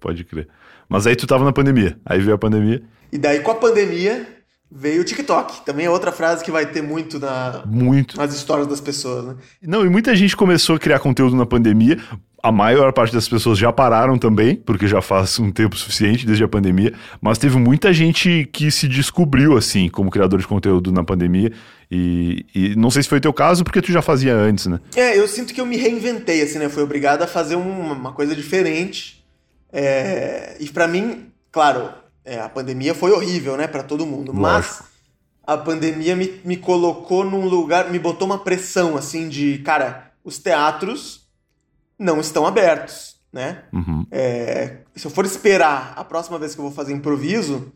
Pode crer. Mas aí tu tava na pandemia. Aí veio a pandemia. E daí com a pandemia veio o TikTok. Também é outra frase que vai ter muito na muito nas histórias das pessoas, né? Não, e muita gente começou a criar conteúdo na pandemia. a maior parte das pessoas já pararam também, porque já faz um tempo suficiente desde a pandemia, mas teve muita gente que se descobriu assim como criador de conteúdo na pandemia e, e não sei se foi teu caso porque tu já fazia antes, né? É, eu sinto que eu me reinventei assim, né? Fui obrigado a fazer uma, uma coisa diferente é, e para mim, claro, é, a pandemia foi horrível, né, para todo mundo, Lógico. mas a pandemia me, me colocou num lugar, me botou uma pressão assim de, cara, os teatros não estão abertos, né? Uhum. É, se eu for esperar a próxima vez que eu vou fazer improviso,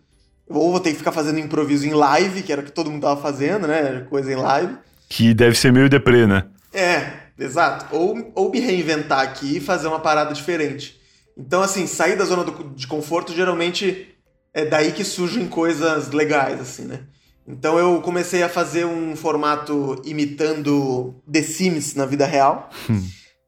ou vou ter que ficar fazendo improviso em live, que era o que todo mundo tava fazendo, né? Coisa em live. Que deve ser meio deprê, né? É, exato. Ou, ou me reinventar aqui e fazer uma parada diferente. Então, assim, sair da zona do, de conforto geralmente é daí que surgem coisas legais, assim, né? Então eu comecei a fazer um formato imitando The Sims na vida real. Hum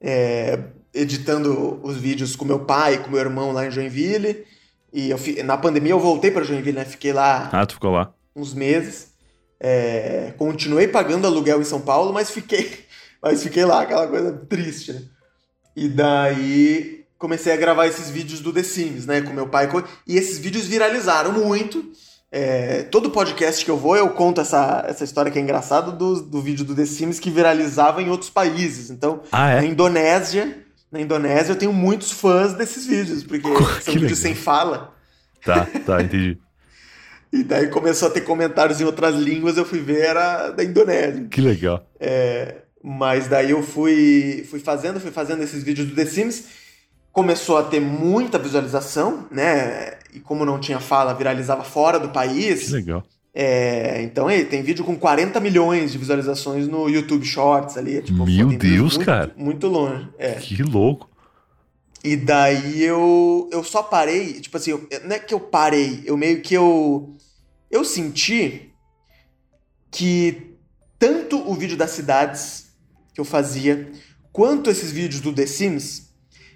é, editando os vídeos com meu pai, com meu irmão lá em Joinville. E eu, na pandemia eu voltei para Joinville, né? Fiquei lá. Ah, tu ficou lá? Uns meses. É, continuei pagando aluguel em São Paulo, mas fiquei, mas fiquei lá, aquela coisa triste, né? E daí comecei a gravar esses vídeos do The Sims, né? Com meu pai. E esses vídeos viralizaram muito. É, todo podcast que eu vou, eu conto essa, essa história que é engraçada do, do vídeo do The Sims que viralizava em outros países. Então, ah, é? na Indonésia, na Indonésia eu tenho muitos fãs desses vídeos, porque são vídeos sem fala. Tá, tá, entendi. e daí começou a ter comentários em outras línguas, eu fui ver, era da Indonésia. Que legal. É, mas daí eu fui, fui fazendo, fui fazendo esses vídeos do The Sims começou a ter muita visualização, né? E como não tinha fala, viralizava fora do país. Que legal. É, então aí, tem vídeo com 40 milhões de visualizações no YouTube Shorts ali. Tipo, Meu Deus, muito, cara. Muito longe. É. Que louco. E daí eu, eu só parei, tipo assim, eu, não é que eu parei, eu meio que eu. Eu senti que tanto o vídeo das cidades que eu fazia, quanto esses vídeos do The Sims,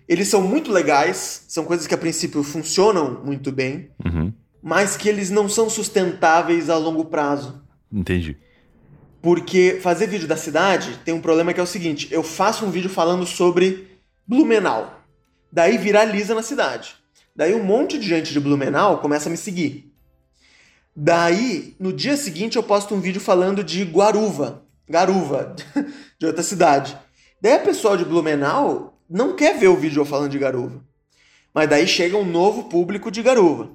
eles são muito legais, são coisas que a princípio funcionam muito bem, uhum. mas que eles não são sustentáveis a longo prazo. Entendi. Porque fazer vídeo da cidade tem um problema que é o seguinte: eu faço um vídeo falando sobre Blumenau. Daí viraliza na cidade. Daí um monte de gente de Blumenau começa a me seguir. Daí, no dia seguinte, eu posto um vídeo falando de Guaruva, Garuva, de outra cidade. Daí a pessoa de Blumenau não quer ver o vídeo eu falando de garuva. Mas daí chega um novo público de garuva.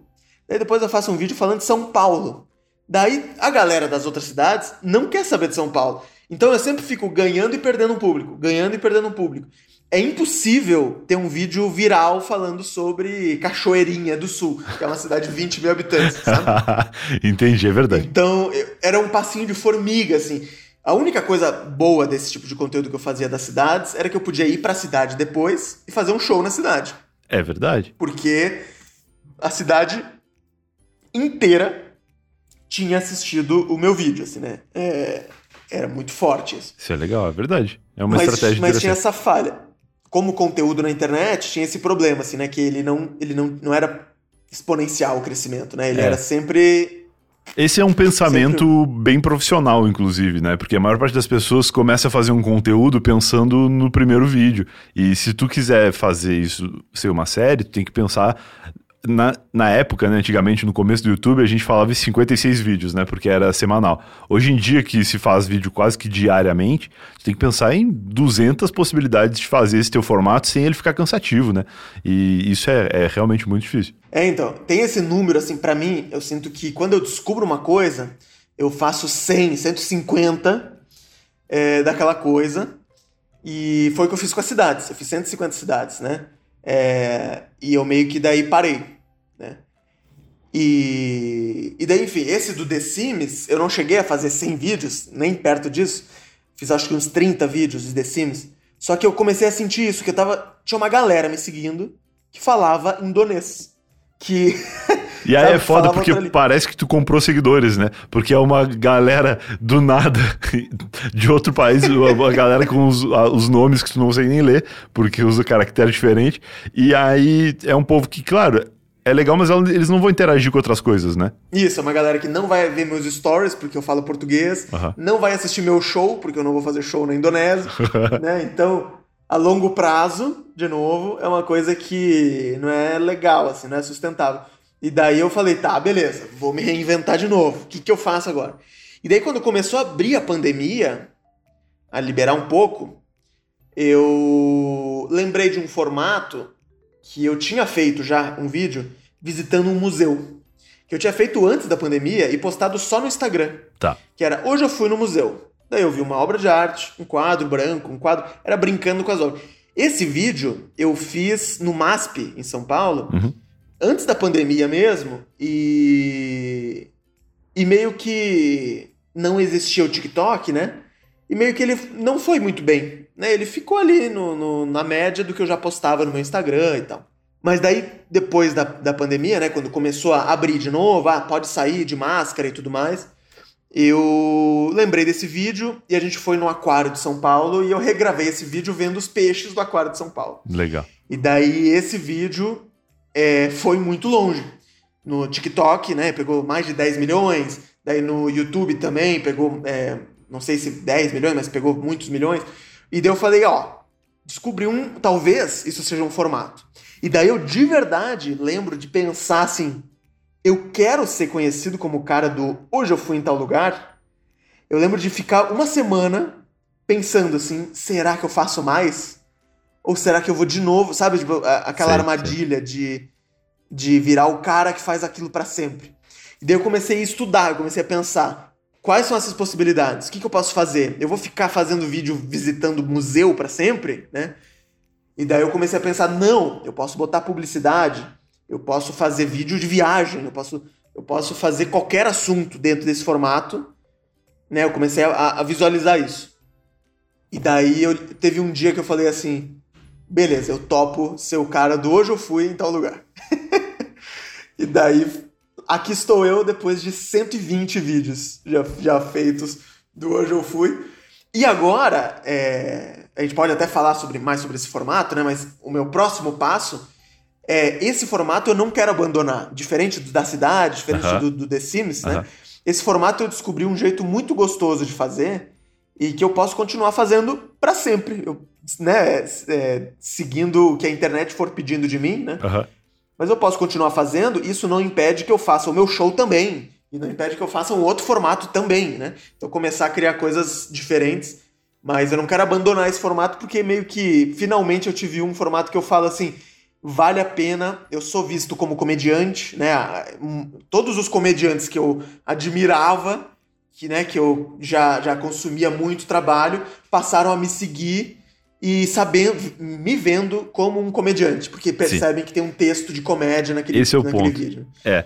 Daí depois eu faço um vídeo falando de São Paulo. Daí a galera das outras cidades não quer saber de São Paulo. Então eu sempre fico ganhando e perdendo um público, ganhando e perdendo um público. É impossível ter um vídeo viral falando sobre Cachoeirinha do Sul, que é uma cidade de 20 mil habitantes, sabe? Entendi, é verdade. Então, era um passinho de formiga, assim. A única coisa boa desse tipo de conteúdo que eu fazia das cidades era que eu podia ir para a cidade depois e fazer um show na cidade. É verdade. Porque a cidade inteira tinha assistido o meu vídeo, assim, né? É, era muito forte isso. Isso é legal, é verdade. É uma mas, estratégia Mas tinha essa falha. Como conteúdo na internet, tinha esse problema, assim, né? Que ele não, ele não, não era exponencial o crescimento, né? Ele é. era sempre esse é um pensamento Sempre. bem profissional, inclusive, né? Porque a maior parte das pessoas começa a fazer um conteúdo pensando no primeiro vídeo. E se tu quiser fazer isso ser uma série, tu tem que pensar na, na época, né, antigamente, no começo do YouTube, a gente falava em 56 vídeos, né? Porque era semanal. Hoje em dia, que se faz vídeo quase que diariamente, você tem que pensar em 200 possibilidades de fazer esse teu formato sem ele ficar cansativo, né? E isso é, é realmente muito difícil. É, então, tem esse número, assim, para mim, eu sinto que quando eu descubro uma coisa, eu faço 100, 150 é, daquela coisa. E foi o que eu fiz com as cidades. Eu fiz 150 cidades, né? É, e eu meio que daí parei? E, e daí, enfim, esse do The Sims, eu não cheguei a fazer 100 vídeos, nem perto disso. Fiz acho que uns 30 vídeos de The Sims. Só que eu comecei a sentir isso, que eu tava, tinha uma galera me seguindo que falava indonês. Que E aí é foda porque parece que tu comprou seguidores, né? Porque é uma galera do nada de outro país, uma galera com os, os nomes que tu não sei nem ler, porque usa caractere diferente. E aí é um povo que, claro, é legal, mas eles não vão interagir com outras coisas, né? Isso, é uma galera que não vai ver meus stories, porque eu falo português, uhum. não vai assistir meu show, porque eu não vou fazer show na Indonésia, né? Então, a longo prazo, de novo, é uma coisa que não é legal, assim, não é sustentável. E daí eu falei, tá, beleza, vou me reinventar de novo. O que, que eu faço agora? E daí quando começou a abrir a pandemia, a liberar um pouco, eu lembrei de um formato que eu tinha feito já um vídeo visitando um museu. Que eu tinha feito antes da pandemia e postado só no Instagram. Tá. Que era hoje eu fui no museu. Daí eu vi uma obra de arte, um quadro branco, um quadro. Era brincando com as obras. Esse vídeo eu fiz no MASP, em São Paulo, uhum. antes da pandemia mesmo, e. E meio que não existia o TikTok, né? E meio que ele não foi muito bem. Né? Ele ficou ali no, no, na média do que eu já postava no meu Instagram e tal. Mas daí, depois da, da pandemia, né? Quando começou a abrir de novo, ah, pode sair de máscara e tudo mais eu lembrei desse vídeo e a gente foi no aquário de São Paulo e eu regravei esse vídeo vendo os peixes do aquário de São Paulo. Legal. E daí esse vídeo é, foi muito longe. No TikTok, né, pegou mais de 10 milhões. Daí no YouTube também pegou, é, não sei se 10 milhões, mas pegou muitos milhões. E daí eu falei, ó, descobri um, talvez isso seja um formato. E daí eu de verdade lembro de pensar assim, eu quero ser conhecido como o cara do hoje eu fui em tal lugar, eu lembro de ficar uma semana pensando assim: será que eu faço mais? Ou será que eu vou de novo? Sabe, tipo, aquela sim, armadilha. De, de virar o cara que faz aquilo para sempre. E daí eu comecei a estudar, eu comecei a pensar: quais são essas possibilidades? O que, que eu posso fazer? Eu vou ficar fazendo vídeo visitando museu para sempre, né? E daí eu comecei a pensar: não, eu posso botar publicidade eu posso fazer vídeo de viagem, eu posso, eu posso fazer qualquer assunto dentro desse formato. Né? Eu comecei a, a visualizar isso. E daí eu teve um dia que eu falei assim: beleza, eu topo ser o cara do hoje eu fui em tal lugar. e daí aqui estou eu depois de 120 vídeos já, já feitos do hoje eu fui. E agora, é, a gente pode até falar sobre, mais sobre esse formato, né? Mas o meu próximo passo é, esse formato eu não quero abandonar. Diferente da cidade, diferente uh -huh. do, do, The Sims, uh -huh. né? Esse formato eu descobri um jeito muito gostoso de fazer e que eu posso continuar fazendo para sempre. Eu, né, é, seguindo o que a internet for pedindo de mim, né? Uh -huh. Mas eu posso continuar fazendo, isso não impede que eu faça o meu show também. E não impede que eu faça um outro formato também, né? Então começar a criar coisas diferentes. Mas eu não quero abandonar esse formato porque meio que finalmente eu tive um formato que eu falo assim vale a pena. Eu sou visto como comediante, né? Todos os comediantes que eu admirava, que, né, que eu já, já consumia muito trabalho, passaram a me seguir e sabendo, me vendo como um comediante, porque percebem Sim. que tem um texto de comédia naquele, Esse é o naquele ponto. vídeo. É.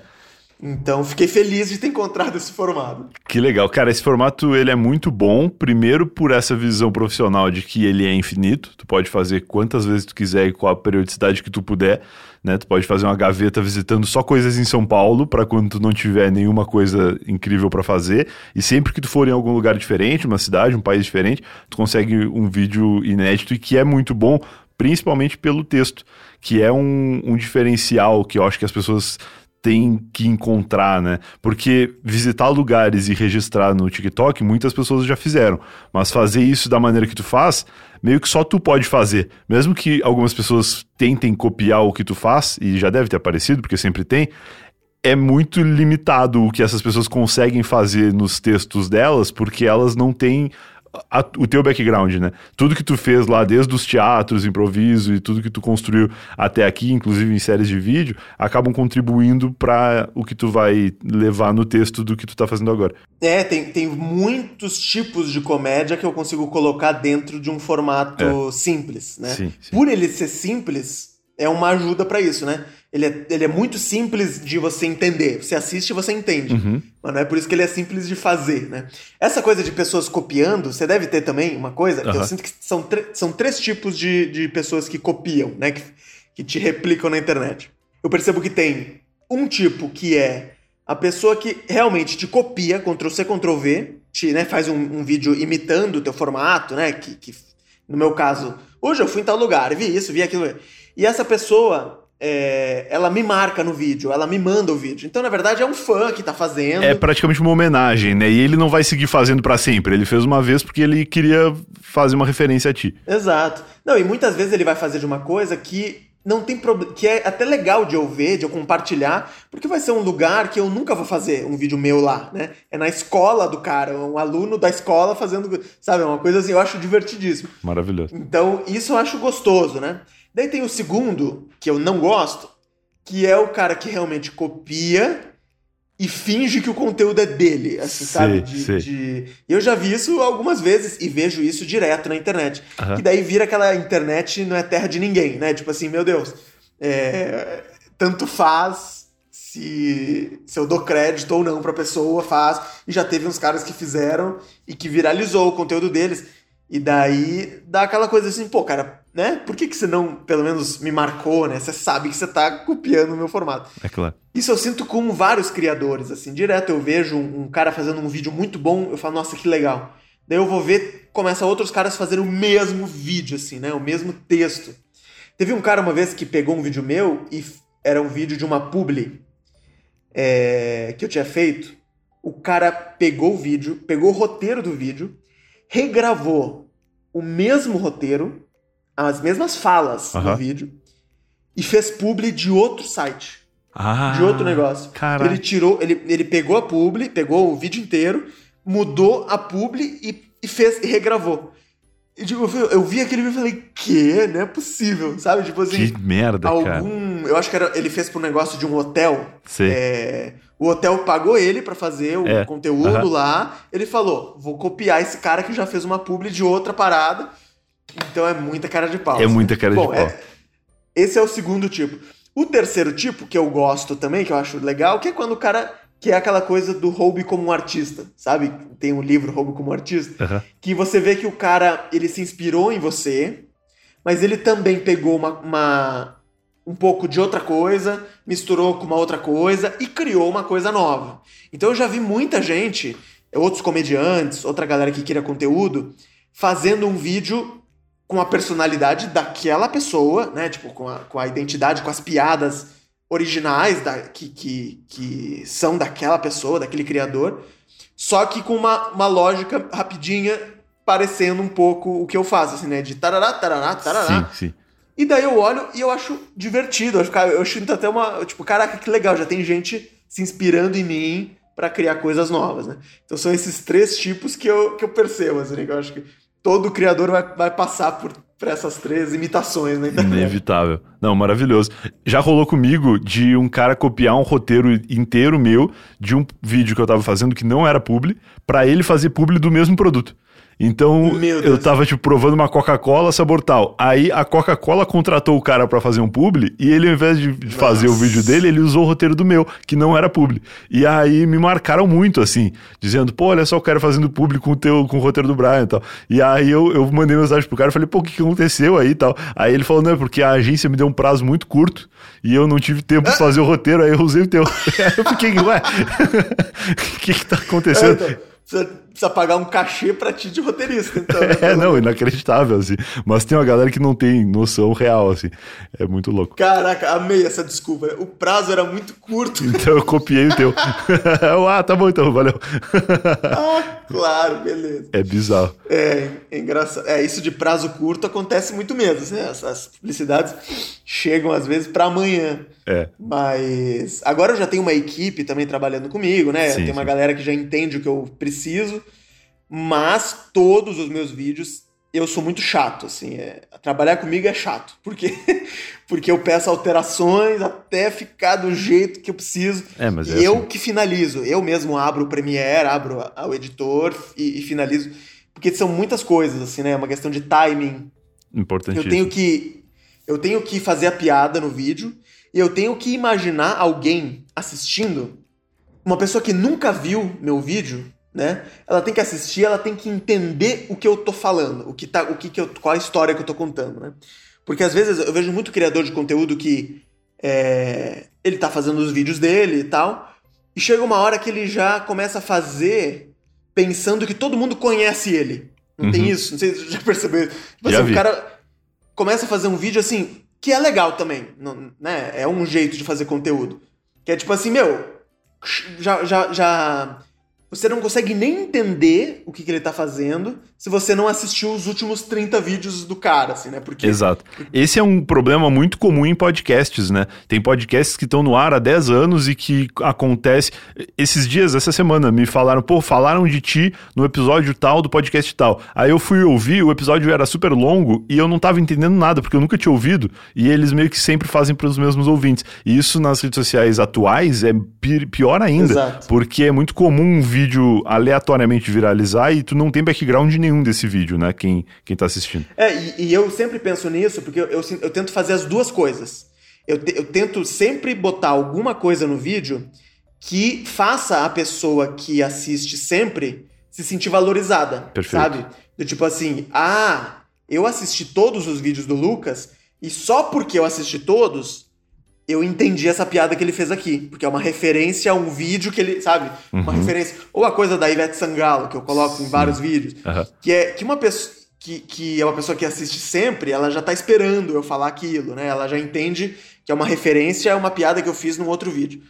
Então, fiquei feliz de ter encontrado esse formato. Que legal. Cara, esse formato ele é muito bom, primeiro por essa visão profissional de que ele é infinito, tu pode fazer quantas vezes tu quiser e qual a periodicidade que tu puder, né? Tu pode fazer uma gaveta visitando só coisas em São Paulo para quando tu não tiver nenhuma coisa incrível para fazer, e sempre que tu for em algum lugar diferente, uma cidade, um país diferente, tu consegue um vídeo inédito e que é muito bom, principalmente pelo texto, que é um, um diferencial que eu acho que as pessoas tem que encontrar, né? Porque visitar lugares e registrar no TikTok, muitas pessoas já fizeram. Mas fazer isso da maneira que tu faz, meio que só tu pode fazer. Mesmo que algumas pessoas tentem copiar o que tu faz, e já deve ter aparecido, porque sempre tem, é muito limitado o que essas pessoas conseguem fazer nos textos delas, porque elas não têm a, o teu background, né? Tudo que tu fez lá, desde os teatros, improviso e tudo que tu construiu até aqui, inclusive em séries de vídeo, acabam contribuindo para o que tu vai levar no texto do que tu tá fazendo agora. É, tem, tem muitos tipos de comédia que eu consigo colocar dentro de um formato é. simples, né? Sim, sim. Por ele ser simples, é uma ajuda para isso, né? Ele é, ele é muito simples de você entender. Você assiste e você entende. Uhum. Mas não é por isso que ele é simples de fazer, né? Essa coisa de pessoas copiando, você deve ter também uma coisa, uhum. eu sinto que são, são três tipos de, de pessoas que copiam, né? Que, que te replicam na internet. Eu percebo que tem um tipo que é a pessoa que realmente te copia, Ctrl-C, Ctrl-V, te, né, faz um, um, vídeo imitando o teu formato, né? Que, que, no meu caso, hoje eu fui em tal lugar, vi isso, vi aquilo. E essa pessoa é, ela me marca no vídeo, ela me manda o vídeo. Então, na verdade, é um fã que tá fazendo. É praticamente uma homenagem, né? E ele não vai seguir fazendo para sempre. Ele fez uma vez porque ele queria fazer uma referência a ti. Exato. Não, e muitas vezes ele vai fazer de uma coisa que não tem problema, que é até legal de eu ver, de eu compartilhar, porque vai ser um lugar que eu nunca vou fazer um vídeo meu lá, né? É na escola do cara, um aluno da escola fazendo, sabe, uma coisa assim, eu acho divertidíssimo. Maravilhoso. Então, isso eu acho gostoso, né? Daí tem o segundo, que eu não gosto, que é o cara que realmente copia e finge que o conteúdo é dele, assim, sim, sabe? De, de, Eu já vi isso algumas vezes e vejo isso direto na internet. Uhum. Que daí vira aquela internet não é terra de ninguém, né? Tipo assim, meu Deus, é... tanto faz se, se eu dou crédito ou não pra pessoa, faz. E já teve uns caras que fizeram e que viralizou o conteúdo deles. E daí dá aquela coisa assim, pô, cara, né? Por que, que você não, pelo menos, me marcou, né? Você sabe que você tá copiando o meu formato. É claro. Isso eu sinto com vários criadores, assim. Direto eu vejo um, um cara fazendo um vídeo muito bom, eu falo, nossa, que legal. Daí eu vou ver, começa outros caras fazendo o mesmo vídeo, assim, né? O mesmo texto. Teve um cara uma vez que pegou um vídeo meu e era um vídeo de uma publi é, que eu tinha feito. O cara pegou o vídeo, pegou o roteiro do vídeo, regravou o mesmo roteiro as mesmas falas no vídeo e fez publi de outro site. Ah, de outro negócio. Caraca. Ele tirou, ele, ele pegou a publi, pegou o vídeo inteiro, mudou a publi e, e fez e regravou. E tipo, eu, eu vi aquele vídeo e falei, que? Não é possível, sabe? Tipo assim. Que merda, algum, cara. Eu acho que era, ele fez pro negócio de um hotel. Sim. É, o hotel pagou ele para fazer o é. conteúdo uhum. lá. Ele falou: vou copiar esse cara que já fez uma publi de outra parada então é muita cara de pau. É muita cara Bom, de pau. É, esse é o segundo tipo. O terceiro tipo, que eu gosto também, que eu acho legal, que é quando o cara. Que é aquela coisa do roube como um artista, sabe? Tem um livro Roube como um artista, uhum. que você vê que o cara ele se inspirou em você, mas ele também pegou uma, uma, um pouco de outra coisa, misturou com uma outra coisa e criou uma coisa nova. Então eu já vi muita gente, outros comediantes, outra galera que queria conteúdo, fazendo um vídeo com a personalidade daquela pessoa, né? Tipo, com a, com a identidade, com as piadas originais da, que, que, que são daquela pessoa, daquele criador, só que com uma, uma lógica rapidinha, parecendo um pouco o que eu faço, assim, né? De tarará, tarará, tarará. Sim, sim. E daí eu olho e eu acho divertido. Eu, eu sinto até uma. Tipo, caraca, que legal, já tem gente se inspirando em mim para criar coisas novas, né? Então são esses três tipos que eu, que eu percebo, assim, que eu acho que todo criador vai, vai passar por, por essas três imitações internet. Inevitável. Não, maravilhoso. Já rolou comigo de um cara copiar um roteiro inteiro meu de um vídeo que eu tava fazendo que não era publi, para ele fazer publi do mesmo produto. Então, eu tava, tipo, provando uma Coca-Cola sabor tal. Aí a Coca-Cola contratou o cara para fazer um publi e ele, ao invés de fazer Nossa. o vídeo dele, ele usou o roteiro do meu, que não era publi. E aí me marcaram muito, assim, dizendo, pô, olha só o cara fazendo publi com o, teu, com o roteiro do Brian e tal. E aí eu, eu mandei mensagem pro cara e falei, pô, o que, que aconteceu aí e tal? Aí ele falou, não, é porque a agência me deu um prazo muito curto e eu não tive tempo de fazer o roteiro, aí eu usei o teu. eu fiquei, ué, o que que tá acontecendo? É, então precisa, pagar um cachê pra ti de roteirista. Então, né? é, não, inacreditável, assim. Mas tem uma galera que não tem noção real, assim. É muito louco. Caraca, amei essa desculpa. O prazo era muito curto. Então eu copiei o teu. ah, tá bom então, valeu. ah, claro, beleza. É bizarro. É, é engraçado. É, isso de prazo curto acontece muito mesmo. Assim, essas publicidades chegam às vezes para amanhã. É. Mas agora eu já tenho uma equipe também trabalhando comigo, né? Sim, Tem uma sim. galera que já entende o que eu preciso, mas todos os meus vídeos eu sou muito chato, assim, é, trabalhar comigo é chato, porque porque eu peço alterações até ficar do jeito que eu preciso. É, mas é e eu assim. que finalizo, eu mesmo abro o Premiere, abro o editor e, e, finalizo, porque são muitas coisas, assim, né? É uma questão de timing. Importante. Eu tenho que eu tenho que fazer a piada no vídeo e eu tenho que imaginar alguém assistindo, uma pessoa que nunca viu meu vídeo, né? Ela tem que assistir, ela tem que entender o que eu tô falando, o que tá, o que, que eu, qual a história que eu tô contando, né? Porque às vezes eu vejo muito criador de conteúdo que é, ele tá fazendo os vídeos dele e tal, e chega uma hora que ele já começa a fazer pensando que todo mundo conhece ele. Não uhum. tem isso? Não sei se você já percebeu. Tipo assim, o cara começa a fazer um vídeo assim, Que é legal também, não, né? É um jeito de fazer conteúdo. Que é tipo assim, meu, já, já, já você não consegue nem entender o que, que ele tá fazendo se você não assistiu os últimos 30 vídeos do cara, assim, né? Porque... Exato. Esse é um problema muito comum em podcasts, né? Tem podcasts que estão no ar há 10 anos e que acontece. Esses dias, essa semana, me falaram, pô, falaram de ti no episódio tal do podcast tal. Aí eu fui ouvir, o episódio era super longo e eu não tava entendendo nada, porque eu nunca tinha ouvido, e eles meio que sempre fazem para os mesmos ouvintes. E isso nas redes sociais atuais é pior ainda, Exato. porque é muito comum um vídeo aleatoriamente viralizar e tu não tem background nenhum desse vídeo, né? Quem, quem tá assistindo. É, e, e eu sempre penso nisso, porque eu, eu, eu tento fazer as duas coisas. Eu, te, eu tento sempre botar alguma coisa no vídeo que faça a pessoa que assiste sempre se sentir valorizada, Perfeito. sabe? Do tipo assim, ah, eu assisti todos os vídeos do Lucas e só porque eu assisti todos, eu entendi essa piada que ele fez aqui, porque é uma referência a um vídeo que ele, sabe? Uhum. Uma referência. Ou a coisa da Ivete Sangalo, que eu coloco Sim. em vários vídeos, uhum. que é que uma pessoa. Que, que é uma pessoa que assiste sempre, ela já tá esperando eu falar aquilo, né? Ela já entende que é uma referência a uma piada que eu fiz num outro vídeo.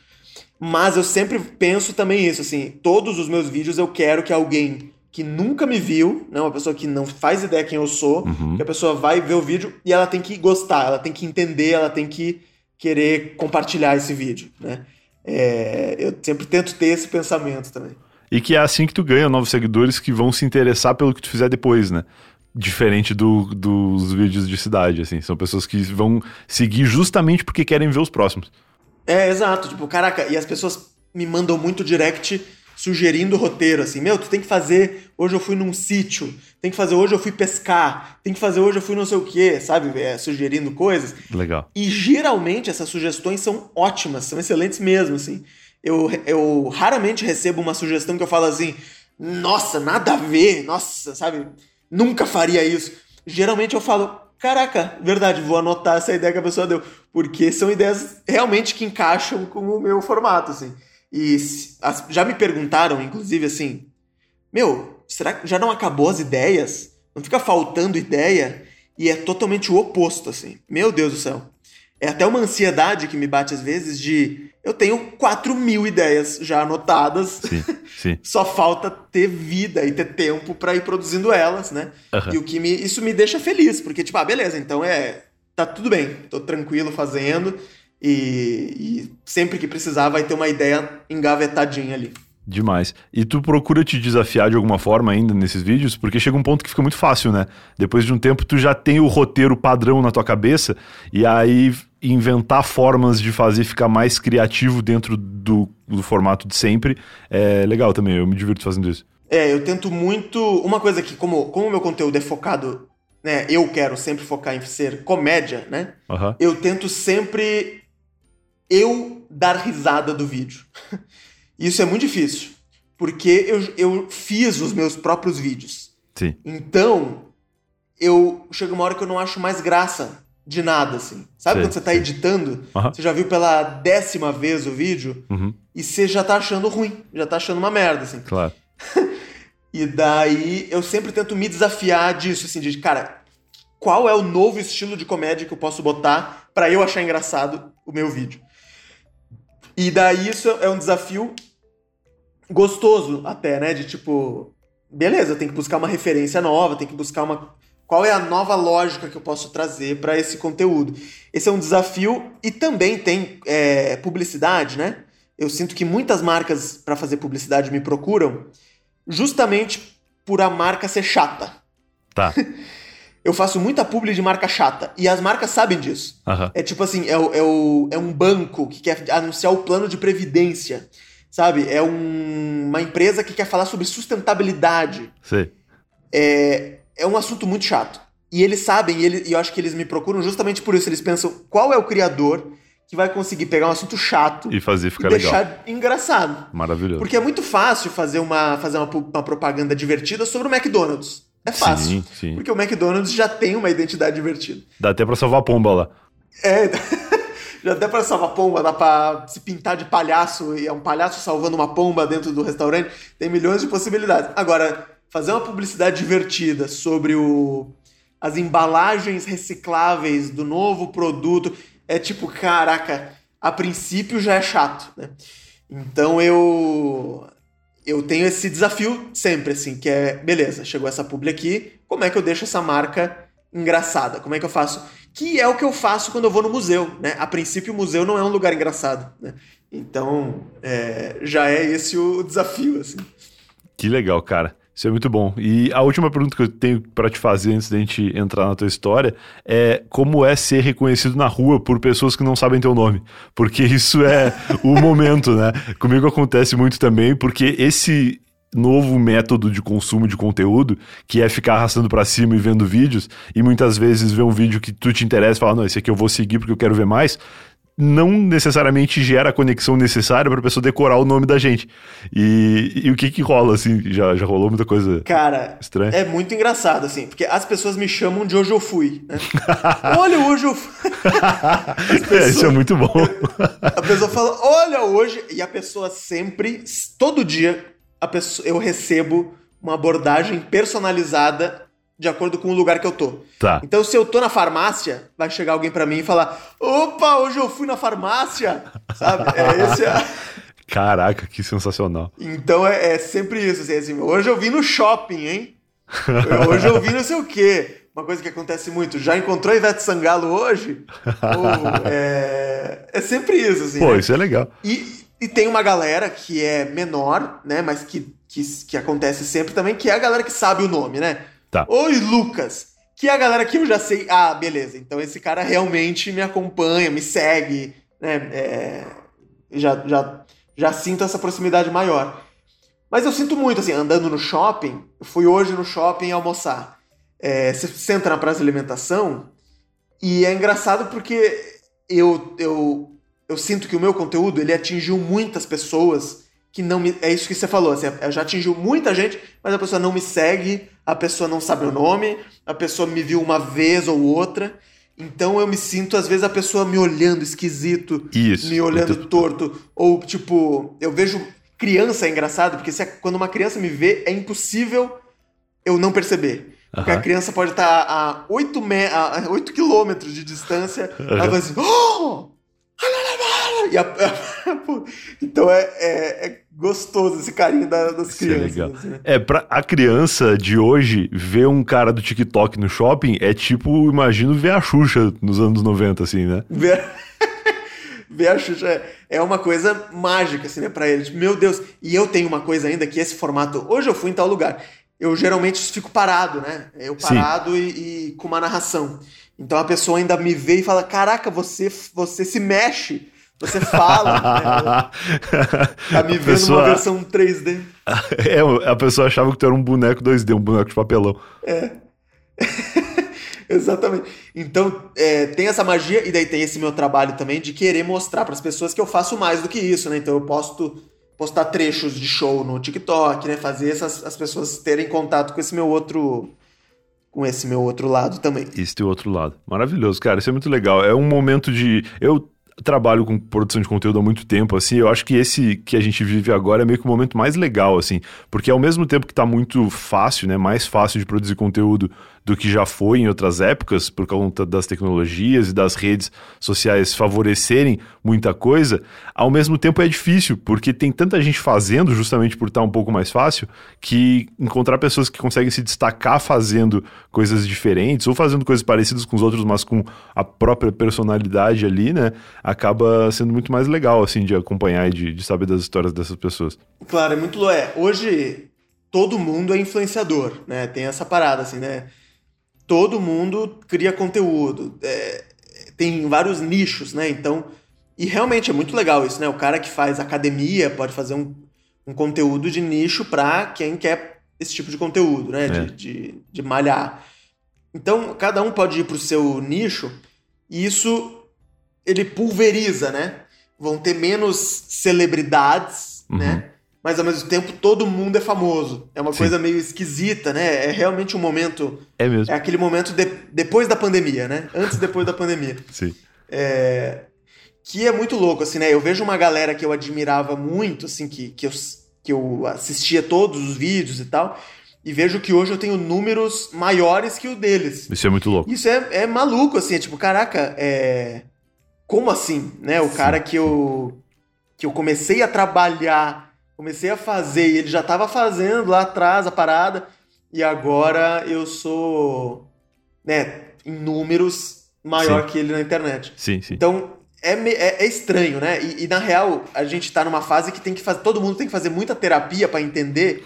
Mas eu sempre penso também isso, assim, todos os meus vídeos eu quero que alguém que nunca me viu, né, uma pessoa que não faz ideia quem eu sou, uhum. que a pessoa vai ver o vídeo e ela tem que gostar, ela tem que entender, ela tem que querer compartilhar esse vídeo, né? É, eu sempre tento ter esse pensamento também. E que é assim que tu ganha novos seguidores que vão se interessar pelo que tu fizer depois, né? Diferente do, dos vídeos de cidade, assim. São pessoas que vão seguir justamente porque querem ver os próximos. É, exato. Tipo, caraca, e as pessoas me mandam muito direct sugerindo roteiro, assim, meu, tu tem que fazer, hoje eu fui num sítio, tem que fazer hoje eu fui pescar, tem que fazer hoje eu fui não sei o quê, sabe? É, sugerindo coisas. Legal. E geralmente essas sugestões são ótimas, são excelentes mesmo, assim. Eu, eu raramente recebo uma sugestão que eu falo assim, nossa, nada a ver, nossa, sabe? Nunca faria isso. Geralmente eu falo, caraca, verdade, vou anotar essa ideia que a pessoa deu, porque são ideias realmente que encaixam com o meu formato, assim. E já me perguntaram, inclusive, assim: Meu, será que já não acabou as ideias? Não fica faltando ideia? E é totalmente o oposto, assim. Meu Deus do céu. É até uma ansiedade que me bate às vezes de eu tenho 4 mil ideias já anotadas. Sim, sim. Só falta ter vida e ter tempo para ir produzindo elas, né? Uhum. E o que me, isso me deixa feliz, porque, tipo, ah, beleza, então é. Tá tudo bem, tô tranquilo fazendo. E, e, sempre que precisar vai ter uma ideia engavetadinha ali. Demais. E tu procura te desafiar de alguma forma ainda nesses vídeos? Porque chega um ponto que fica muito fácil, né? Depois de um tempo tu já tem o roteiro padrão na tua cabeça e aí inventar formas de fazer ficar mais criativo dentro do, do formato de sempre é legal também. Eu me divirto fazendo isso. É, eu tento muito. Uma coisa que, como o meu conteúdo é focado, né? Eu quero sempre focar em ser comédia, né? Uhum. Eu tento sempre eu dar risada do vídeo. Isso é muito difícil, porque eu, eu fiz os meus próprios vídeos. Sim. Então, eu chega uma hora que eu não acho mais graça de nada, assim. Sabe sim, quando você tá sim. editando, uhum. você já viu pela décima vez o vídeo uhum. e você já tá achando ruim, já tá achando uma merda, assim. Claro. e daí eu sempre tento me desafiar disso, assim, de cara, qual é o novo estilo de comédia que eu posso botar para eu achar engraçado o meu vídeo? E daí isso é um desafio gostoso até, né? De tipo, beleza, tem que buscar uma referência nova, tem que buscar uma. Qual é a nova lógica que eu posso trazer para esse conteúdo? Esse é um desafio e também tem é, publicidade, né? Eu sinto que muitas marcas para fazer publicidade me procuram justamente por a marca ser chata. Tá. eu faço muita publi de marca chata. E as marcas sabem disso. Uhum. É tipo assim, é, o, é, o, é um banco que quer anunciar o plano de previdência. Sabe? É um, uma empresa que quer falar sobre sustentabilidade. Sim. É, é um assunto muito chato. E eles sabem, e, ele, e eu acho que eles me procuram justamente por isso. Eles pensam qual é o criador que vai conseguir pegar um assunto chato e fazer ficar e deixar legal. engraçado. Maravilhoso. Porque é muito fácil fazer uma, fazer uma, uma propaganda divertida sobre o McDonald's. É fácil. Sim, sim. Porque o McDonald's já tem uma identidade divertida. Dá até pra salvar a pomba lá. É, já até pra salvar pomba, dá pra se pintar de palhaço e é um palhaço salvando uma pomba dentro do restaurante. Tem milhões de possibilidades. Agora, fazer uma publicidade divertida sobre o as embalagens recicláveis do novo produto. É tipo, caraca, a princípio já é chato, né? Então eu eu tenho esse desafio sempre, assim, que é, beleza, chegou essa publi aqui, como é que eu deixo essa marca engraçada? Como é que eu faço? Que é o que eu faço quando eu vou no museu, né? A princípio, o museu não é um lugar engraçado, né? Então, é, já é esse o desafio, assim. Que legal, cara. Isso é muito bom. E a última pergunta que eu tenho para te fazer antes da gente entrar na tua história é como é ser reconhecido na rua por pessoas que não sabem teu nome? Porque isso é o momento, né? Comigo acontece muito também, porque esse novo método de consumo de conteúdo, que é ficar arrastando para cima e vendo vídeos, e muitas vezes ver um vídeo que tu te interessa e falar, não, esse aqui eu vou seguir porque eu quero ver mais, não necessariamente gera a conexão necessária para a pessoa decorar o nome da gente. E, e o que que rola, assim? Já, já rolou muita coisa Cara, estranha? é muito engraçado, assim, porque as pessoas me chamam de hoje eu fui, né? olha, hoje eu fui. pessoas... é, isso é muito bom. a pessoa fala, olha, hoje... E a pessoa sempre, todo dia, a pessoa, eu recebo uma abordagem personalizada de acordo com o lugar que eu tô. Tá. Então, se eu tô na farmácia, vai chegar alguém para mim e falar: opa, hoje eu fui na farmácia, sabe? É esse é... Caraca, que sensacional. Então é, é sempre isso, assim, assim, hoje eu vim no shopping, hein? hoje eu vim não sei o quê. Uma coisa que acontece muito, já encontrou Ivete Sangalo hoje? Ou, é... é sempre isso, assim. Pô, né? isso é legal. E, e tem uma galera que é menor, né? Mas que, que, que acontece sempre também, que é a galera que sabe o nome, né? Tá. Oi, Lucas! Que é a galera que eu já sei. Ah, beleza. Então esse cara realmente me acompanha, me segue, né? É, já, já, já sinto essa proximidade maior. Mas eu sinto muito, assim, andando no shopping. Eu fui hoje no shopping almoçar. É, você senta na praça de alimentação e é engraçado porque eu, eu, eu sinto que o meu conteúdo ele atingiu muitas pessoas que não me. É isso que você falou. Assim, já atingiu muita gente, mas a pessoa não me segue, a pessoa não sabe o nome, a pessoa me viu uma vez ou outra. Então eu me sinto, às vezes, a pessoa me olhando esquisito, isso, me olhando torto. Ou, tipo, eu vejo. Criança é engraçado, porque se, quando uma criança me vê, é impossível eu não perceber. Porque a criança pode estar a 8, me... a 8 quilômetros de distância, ela vai assim. Oh! E a, então é, é, é, gostoso esse carinho da, das Isso é crianças. É, legal. Assim. é, pra a criança de hoje ver um cara do TikTok no shopping é tipo, imagino, ver a Xuxa nos anos 90, assim, né? Ver, ver a Xuxa é, uma coisa mágica, assim, né, pra eles. Meu Deus. E eu tenho uma coisa ainda que esse formato. Hoje eu fui em tal lugar. Eu geralmente fico parado, né? Eu parado e, e com uma narração. Então a pessoa ainda me vê e fala: Caraca, você, você se mexe. Você fala. né? Tá me vendo pessoa... uma versão 3D. É, a pessoa achava que tu era um boneco 2D, um boneco de papelão. É. Exatamente. Então, é, tem essa magia, e daí tem esse meu trabalho também de querer mostrar para as pessoas que eu faço mais do que isso, né? Então, eu posto postar trechos de show no TikTok, né? Fazer essas, as pessoas terem contato com esse meu outro com esse meu outro lado também. Esse teu outro lado. Maravilhoso, cara. Isso é muito legal. É um momento de. Eu trabalho com produção de conteúdo há muito tempo, assim, eu acho que esse que a gente vive agora é meio que o momento mais legal, assim, porque ao mesmo tempo que está muito fácil, né, mais fácil de produzir conteúdo do que já foi em outras épocas, por conta das tecnologias e das redes sociais favorecerem muita coisa, ao mesmo tempo é difícil, porque tem tanta gente fazendo, justamente por estar um pouco mais fácil, que encontrar pessoas que conseguem se destacar fazendo coisas diferentes ou fazendo coisas parecidas com os outros, mas com a própria personalidade ali, né, acaba sendo muito mais legal, assim, de acompanhar e de, de saber das histórias dessas pessoas. Claro, é muito. É, hoje todo mundo é influenciador, né? Tem essa parada, assim, né? Todo mundo cria conteúdo. É, tem vários nichos, né? Então, e realmente é muito legal isso, né? O cara que faz academia pode fazer um, um conteúdo de nicho para quem quer esse tipo de conteúdo, né? É. De, de, de, malhar. Então, cada um pode ir para o seu nicho e isso ele pulveriza, né? Vão ter menos celebridades, uhum. né? Mas ao mesmo tempo todo mundo é famoso. É uma Sim. coisa meio esquisita, né? É realmente um momento. É mesmo. É aquele momento de, depois da pandemia, né? Antes e depois da pandemia. Sim. É, que é muito louco, assim, né? Eu vejo uma galera que eu admirava muito, assim, que, que, eu, que eu assistia todos os vídeos e tal. e vejo que hoje eu tenho números maiores que o deles. Isso é muito louco. Isso é, é maluco, assim, é tipo, caraca, é. Como assim? Né? O sim, cara que eu, que eu comecei a trabalhar, comecei a fazer, e ele já estava fazendo lá atrás a parada, e agora eu sou, né, em números maior sim. que ele na internet. Sim, sim. Então, é, é, é, estranho, né? E, e, na real, a gente tá numa fase que tem que fazer. Todo mundo tem que fazer muita terapia para entender.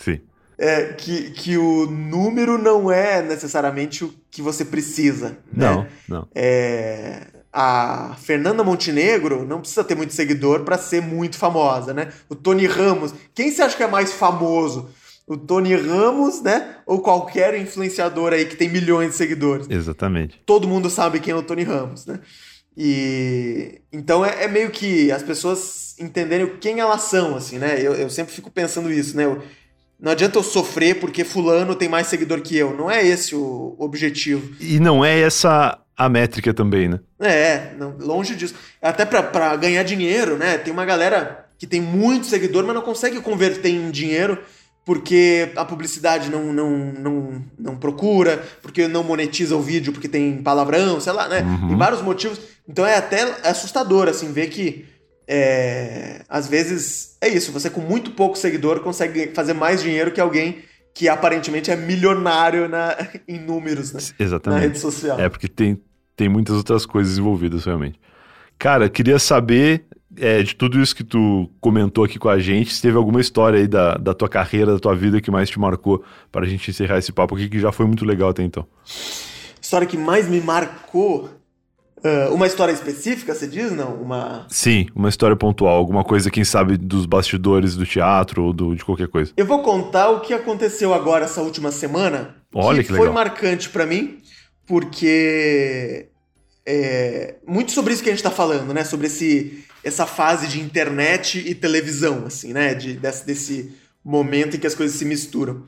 Sim. É, que, que o número não é necessariamente o que você precisa. Não, né? não. É, a Fernanda Montenegro não precisa ter muito seguidor para ser muito famosa, né? O Tony Ramos. Quem você acha que é mais famoso? O Tony Ramos, né? Ou qualquer influenciador aí que tem milhões de seguidores? Exatamente. Todo mundo sabe quem é o Tony Ramos, né? E então é, é, meio que as pessoas entenderem quem elas são, assim, né? Eu, eu sempre fico pensando isso, né? Eu, não adianta eu sofrer porque fulano tem mais seguidor que eu. Não é esse o objetivo. E não é essa a métrica também, né? É, não, longe disso. Até para ganhar dinheiro, né? Tem uma galera que tem muito seguidor, mas não consegue converter em dinheiro porque a publicidade não, não, não, não procura, porque não monetiza o vídeo porque tem palavrão, sei lá, né? Uhum. Tem vários motivos. Então é até assustador, assim, ver que é, às vezes é isso, você com muito pouco seguidor consegue fazer mais dinheiro que alguém que aparentemente é milionário na, em números, né? Exatamente. Na rede social. É, porque tem, tem muitas outras coisas envolvidas, realmente. Cara, queria saber é, de tudo isso que tu comentou aqui com a gente, se teve alguma história aí da, da tua carreira, da tua vida que mais te marcou para a gente encerrar esse papo aqui, que já foi muito legal até então. História que mais me marcou. Uh, uma história específica, você diz, não? Uma... Sim, uma história pontual, alguma coisa, quem sabe, dos bastidores do teatro ou do, de qualquer coisa. Eu vou contar o que aconteceu agora essa última semana. Olha que, que legal. foi marcante para mim, porque é, muito sobre isso que a gente está falando, né? Sobre esse, essa fase de internet e televisão, assim, né? De, desse, desse momento em que as coisas se misturam.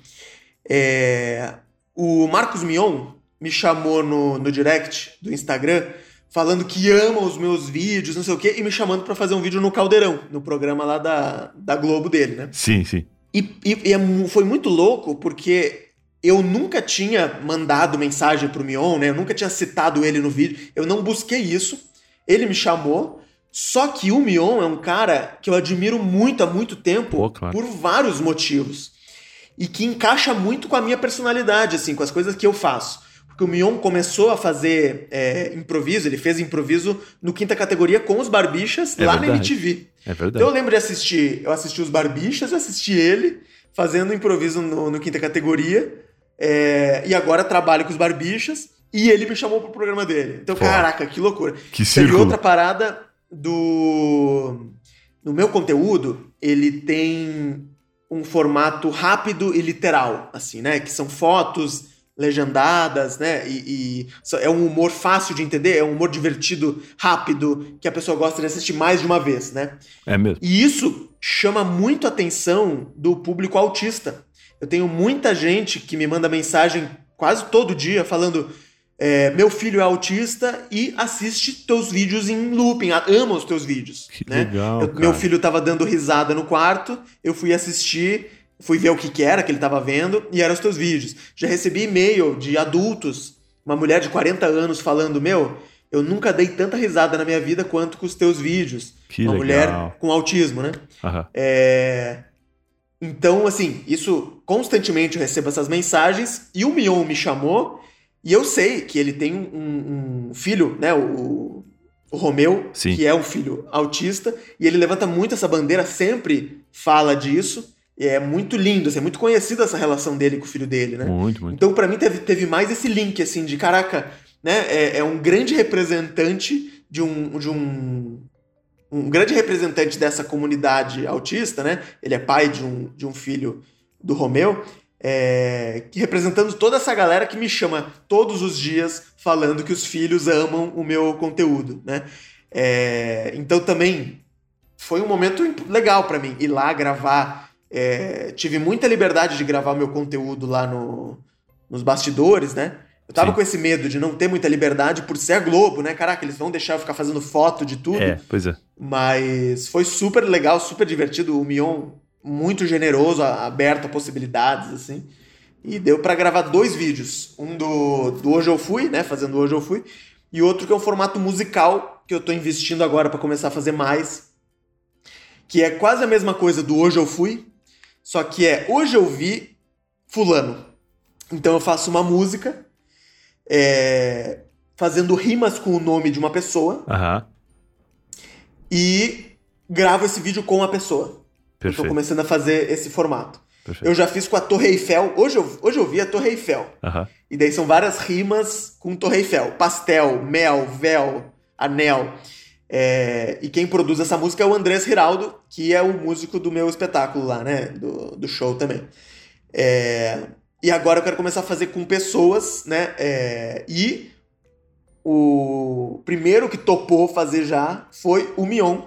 É, o Marcos Mion me chamou no, no direct do Instagram falando que ama os meus vídeos, não sei o quê, e me chamando para fazer um vídeo no Caldeirão, no programa lá da, da Globo dele, né? Sim, sim. E, e, e é foi muito louco porque eu nunca tinha mandado mensagem pro Mion, né? Eu nunca tinha citado ele no vídeo. Eu não busquei isso. Ele me chamou. Só que o Mion é um cara que eu admiro muito há muito tempo Pô, claro. por vários motivos. E que encaixa muito com a minha personalidade, assim, com as coisas que eu faço. Porque o Mion começou a fazer é, improviso, ele fez improviso no quinta categoria com os Barbichas é lá verdade. na MTV. É verdade. Então eu lembro de assistir, eu assisti os Barbichas, eu assisti ele fazendo improviso no, no quinta categoria. É, e agora trabalho com os Barbichas. E ele me chamou pro programa dele. Então, Pô, caraca, que loucura. Que Teve outra parada do. No meu conteúdo, ele tem um formato rápido e literal, assim, né? Que são fotos legendadas, né? E, e, é um humor fácil de entender, é um humor divertido, rápido, que a pessoa gosta de assistir mais de uma vez, né? É mesmo. E isso chama muito a atenção do público autista. Eu tenho muita gente que me manda mensagem quase todo dia falando: é, meu filho é autista e assiste teus vídeos em looping, ama os teus vídeos. Que né? legal. Eu, meu filho tava dando risada no quarto, eu fui assistir, fui ver o que, que era que ele tava vendo e eram os teus vídeos. Já recebi e-mail de adultos, uma mulher de 40 anos falando: Meu, eu nunca dei tanta risada na minha vida quanto com os teus vídeos. Que uma legal. mulher com autismo, né? Uhum. É. Então, assim, isso constantemente eu recebo essas mensagens e o Mion me chamou e eu sei que ele tem um, um filho, né, o, o Romeu, Sim. que é um filho autista, e ele levanta muito essa bandeira, sempre fala disso. É muito lindo, assim, é muito conhecida essa relação dele com o filho dele, né? Muito, muito. Então, para mim, teve, teve mais esse link, assim, de caraca, né? É, é um grande representante de um, de um um grande representante dessa comunidade autista, né? Ele é pai de um, de um filho do Romeu, é, representando toda essa galera que me chama todos os dias falando que os filhos amam o meu conteúdo, né? É, então também foi um momento legal para mim ir lá gravar. É, tive muita liberdade de gravar meu conteúdo lá no, nos bastidores, né? Eu tava Sim. com esse medo de não ter muita liberdade por ser a Globo, né? Caraca, eles vão deixar eu ficar fazendo foto de tudo. É, pois é. Mas foi super legal, super divertido. O Mion muito generoso, aberto a possibilidades, assim. E deu para gravar dois vídeos. Um do, do Hoje Eu Fui, né? Fazendo Hoje Eu Fui. E outro que é um formato musical, que eu tô investindo agora para começar a fazer mais. Que é quase a mesma coisa do Hoje Eu Fui, só que é Hoje Eu Vi Fulano. Então eu faço uma música é, fazendo rimas com o nome de uma pessoa. Aham. E gravo esse vídeo com a pessoa. Perfeito. Estou começando a fazer esse formato. Perfeito. Eu já fiz com a Torre Eiffel. Hoje eu, hoje eu vi a Torre Eiffel. Aham. E daí são várias rimas com Torre Eiffel. Pastel, mel, véu, anel. É, e quem produz essa música é o Andrés Giraldo, que é o músico do meu espetáculo lá, né? Do, do show também. É, e agora eu quero começar a fazer com pessoas, né? É, e o primeiro que topou fazer já foi o Mion.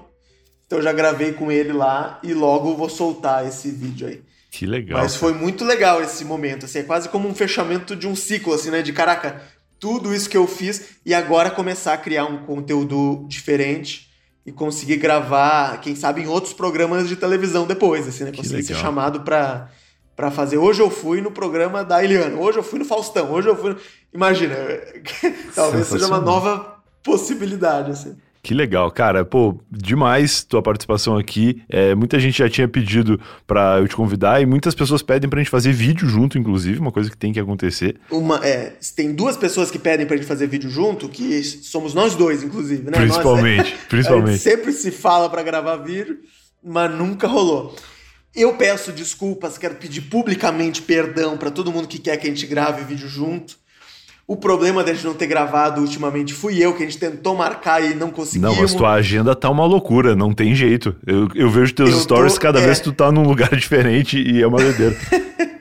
Então eu já gravei com ele lá e logo vou soltar esse vídeo aí. Que legal. Mas foi muito legal esse momento, assim, é quase como um fechamento de um ciclo, assim, né? De caraca, tudo isso que eu fiz e agora começar a criar um conteúdo diferente e conseguir gravar, quem sabe, em outros programas de televisão depois, assim, né? Conseguir ser chamado pra, pra fazer. Hoje eu fui no programa da Eliana, hoje eu fui no Faustão, hoje eu fui. No... Imagina, talvez seja uma nova possibilidade, assim. Que legal, cara. Pô, demais tua participação aqui. É, muita gente já tinha pedido pra eu te convidar e muitas pessoas pedem pra gente fazer vídeo junto, inclusive, uma coisa que tem que acontecer. Uma, é, tem duas pessoas que pedem pra gente fazer vídeo junto, que somos nós dois, inclusive, né? Nós, Principalmente, A gente principalmente. sempre se fala pra gravar vídeo, mas nunca rolou. Eu peço desculpas, quero pedir publicamente perdão pra todo mundo que quer que a gente grave vídeo junto. O problema da gente não ter gravado ultimamente fui eu, que a gente tentou marcar e não Não, conseguimos. mas tua agenda tá uma loucura, não tem jeito. Eu, eu vejo teus Eu tô- stories cada é. vez que tu tá num lugar diferente e é uma doideira.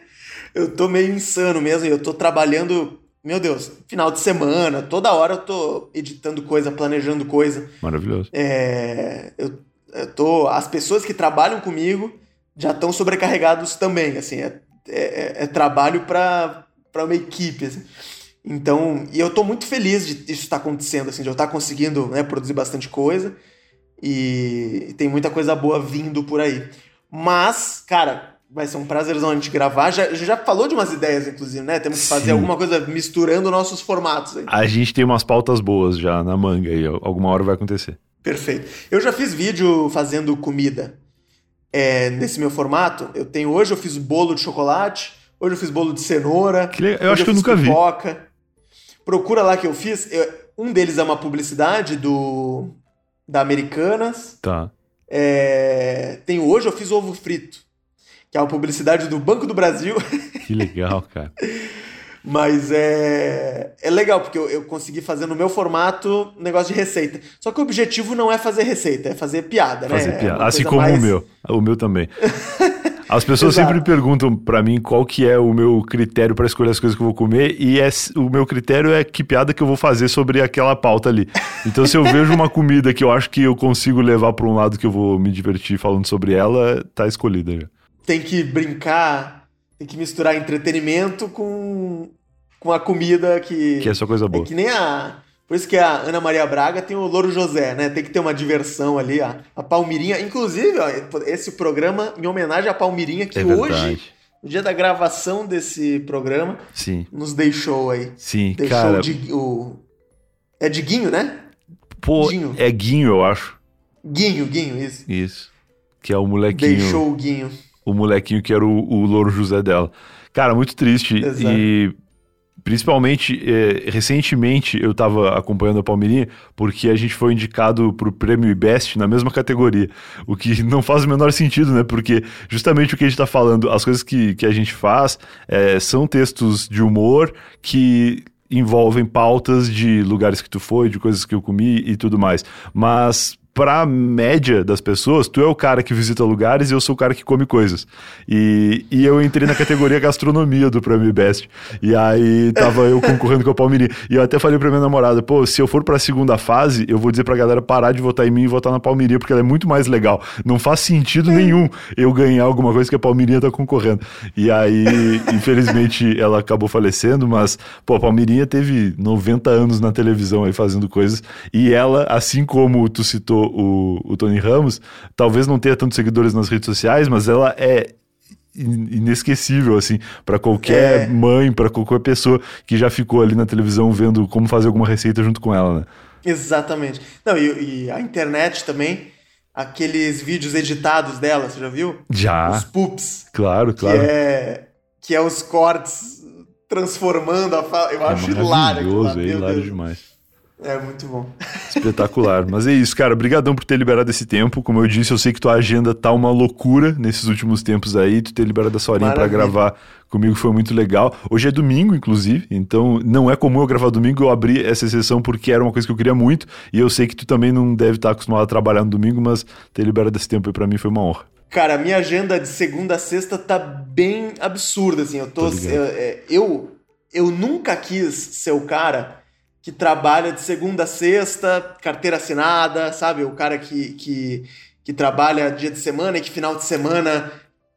Eu tô meio insano mesmo, e eu tô trabalhando, meu Deus, final de semana, toda hora eu tô editando coisa, planejando coisa. Maravilhoso. É, eu, eu tô, as pessoas que trabalham comigo já estão sobrecarregados também, assim, é, é, é trabalho para uma equipe, assim. Então, e eu tô muito feliz de isso estar acontecendo, assim, de eu estar conseguindo né, produzir bastante coisa e tem muita coisa boa vindo por aí. Mas, cara, vai ser um prazerzão a gente gravar. Já, já falou de umas ideias, inclusive, né? Temos que fazer Sim. alguma coisa misturando nossos formatos aí. A gente tem umas pautas boas já na manga e alguma hora vai acontecer. Perfeito. Eu já fiz vídeo fazendo comida é, nesse meu formato. Eu tenho hoje eu fiz bolo de chocolate, hoje eu fiz bolo de cenoura. Que legal. Eu acho que eu nunca vi. Procura lá que eu fiz. Eu- um deles é uma publicidade do da Americanas. Tá. É, tem hoje eu fiz ovo frito, que é uma publicidade do Banco do Brasil. Que legal, cara. Mas é, é legal, porque eu, eu consegui fazer no meu formato um negócio de receita. Só que o objetivo não é fazer receita, é fazer piada, Fazer né? É piada. uma Assim como mais- o meu. O meu também. As pessoas Exato. sempre perguntam pra mim qual que é o meu critério pra escolher as coisas que eu vou comer e é, o meu critério é que piada que eu vou fazer sobre aquela pauta ali. Então se eu vejo uma comida que eu acho que eu consigo levar pra um lado que eu vou me divertir falando sobre ela, tá escolhida já. Tem que brincar, tem que misturar entretenimento com, com a comida que. Que é só coisa é boa. que nem a. Por isso que a Ana Maria Braga tem o Louro José, né? Tem que ter uma diversão ali, a, a Palmirinha. Inclusive, ó, esse programa em homenagem à Palmirinha, que É hoje, no dia da gravação desse programa, Sim. nos deixou aí. Sim, Deixou cara. o, o. É Diguinho, né? Pô, é Guinho, eu acho. Guinho, Guinho, isso. Isso. Que é o molequinho. Deixou o Guinho. o molequinho que era o, o louro José dela. Cara, muito triste. Exato. E principalmente, é, recentemente eu tava acompanhando a Palmeirinha porque a gente foi indicado pro prêmio IBEST na mesma categoria. O que não faz o menor sentido, né? Porque justamente o que a gente tá falando, as coisas que, que a gente faz é, são textos de humor que envolvem pautas de lugares que tu foi, de coisas que eu comi e tudo mais. Mas pra média das pessoas, tu é o cara que visita lugares e eu sou o cara que come coisas. E, e eu entrei na categoria gastronomia do Prêmio Best. E aí tava eu concorrendo com a Palmeirinha. E eu até falei pra minha namorada, pô, se eu for pra segunda fase, eu vou dizer pra galera parar de votar em mim e votar na Palmeirinha, porque ela é muito mais legal. Não faz sentido nenhum eu ganhar alguma coisa que a Palmeirinha tá concorrendo. E aí, infelizmente, ela acabou falecendo, mas, pô, a Palmeirinha teve 90 anos na televisão aí fazendo coisas. E ela, assim como tu citou o, o Tony Ramos, talvez não tenha tantos seguidores nas redes sociais, mas ela é inesquecível, assim, para qualquer é. mãe, para qualquer pessoa que já ficou ali na televisão vendo como fazer alguma receita junto com ela, né? Exatamente. Não, e, e a internet também, aqueles vídeos editados dela, você já viu? Já. Os poops. Claro, claro. Que é, que é os cortes transformando a fala. Eu é acho hilário. Maravilhoso, é hilário demais. É muito bom. Espetacular. Mas é isso, cara. Obrigadão por ter liberado esse tempo. Como eu disse, eu sei que tua agenda tá uma loucura nesses últimos tempos aí. Tu ter liberado essa horinha para gravar comigo foi muito legal. Hoje é domingo, inclusive, então não é comum eu gravar domingo. Eu abri essa sessão porque era uma coisa que eu queria muito. E eu sei que tu também não deve estar acostumado a trabalhar no domingo, mas ter liberado esse tempo aí pra mim foi uma honra. Cara, a minha agenda de segunda a sexta tá bem absurda, assim. Eu tô. tô eu, é, eu, eu nunca quis ser o cara que trabalha de segunda a sexta, carteira assinada, sabe? O cara que, que, que trabalha dia de semana e que final de semana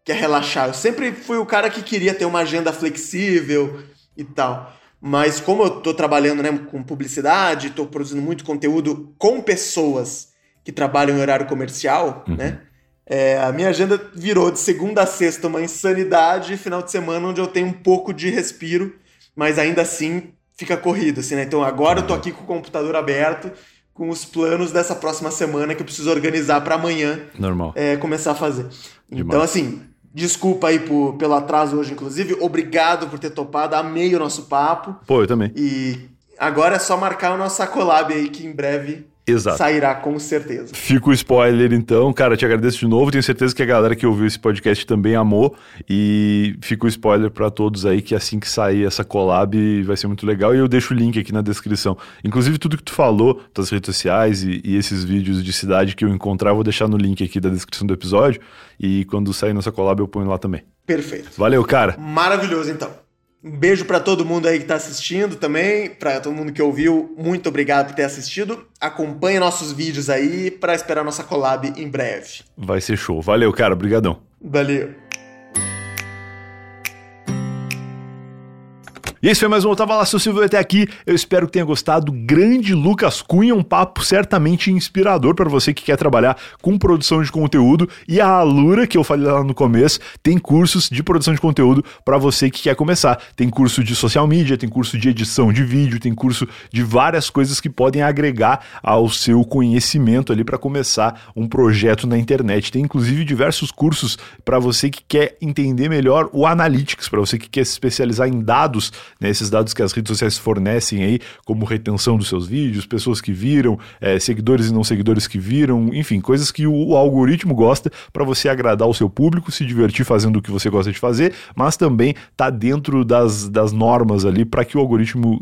quer relaxar. Eu sempre fui o cara que queria ter uma agenda flexível e tal. Mas como eu tô trabalhando né, com publicidade, estou produzindo muito conteúdo com pessoas que trabalham em horário comercial, uhum. né? É, a minha agenda virou de segunda a sexta uma insanidade, final de semana onde eu tenho um pouco de respiro, mas ainda assim fica corrido, assim, né? Então agora eu tô aqui com o computador aberto, com os planos dessa próxima semana que eu preciso organizar para amanhã. Normal. É, começar a fazer. Demais. Então, assim, desculpa aí por, pelo atraso hoje, inclusive. Obrigado por ter topado. Amei o nosso papo. Pô, eu também. E agora é só marcar o nosso collab aí, que em breve Exato. Sairá com certeza. Fica o spoiler então. Cara, te agradeço de novo. Tenho certeza que a galera que ouviu esse podcast também amou. E fica o spoiler para todos aí que assim que sair essa collab vai ser muito legal. E eu deixo o link aqui na descrição. Inclusive, tudo que tu falou das redes sociais e, e esses vídeos de cidade que eu encontrar, eu vou deixar no link aqui da descrição do episódio. E quando sair nossa collab, eu ponho lá também. Perfeito. Valeu, cara. Maravilhoso então. Um beijo para todo mundo aí que está assistindo também, para todo mundo que ouviu, muito obrigado por ter assistido. Acompanhe nossos vídeos aí para esperar nossa collab em breve. Vai ser show. Valeu, cara. Obrigadão. Valeu. E esse foi mais um Eu Tava Lá, seu Silvio até aqui. Eu espero que tenha gostado. Grande Lucas Cunha, um papo certamente inspirador para você que quer trabalhar com produção de conteúdo. E a Alura, que eu falei lá no começo, tem cursos de produção de conteúdo para você que quer começar. Tem curso de social media, tem curso de edição de vídeo, tem curso de várias coisas que podem agregar ao seu conhecimento ali para começar um projeto na internet. Tem inclusive diversos cursos para você que quer entender melhor o Analytics, para você que quer se especializar em dados né, esses dados que as redes sociais fornecem aí, como retenção dos seus vídeos, pessoas que viram, é, seguidores e não seguidores que viram, enfim, coisas que o, algoritmo gosta para você agradar o seu público, se divertir fazendo o que você gosta de fazer, mas também tá dentro das, das normas ali para que o algoritmo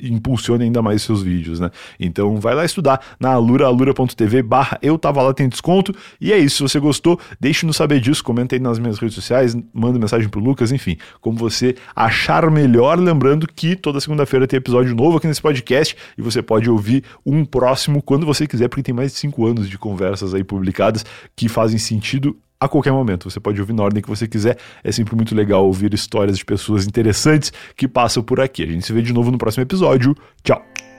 impulsione ainda mais seus vídeos, né? Então vai lá estudar na alura, alura.tv barra eu tava lá, tem desconto, e é isso, se você gostou, deixe-nos saber disso, comenta aí nas minhas redes sociais, manda mensagem pro Lucas, enfim, como você achar melhor, lembrando que toda segunda-feira tem episódio novo aqui nesse podcast e você pode ouvir um próximo quando você quiser, porque tem mais de cinco anos de conversas aí publicadas que fazem sentido a qualquer momento. Você pode ouvir na ordem que você quiser. É sempre muito legal ouvir histórias de pessoas interessantes que passam por aqui. A gente se vê de novo no próximo episódio. Tchau!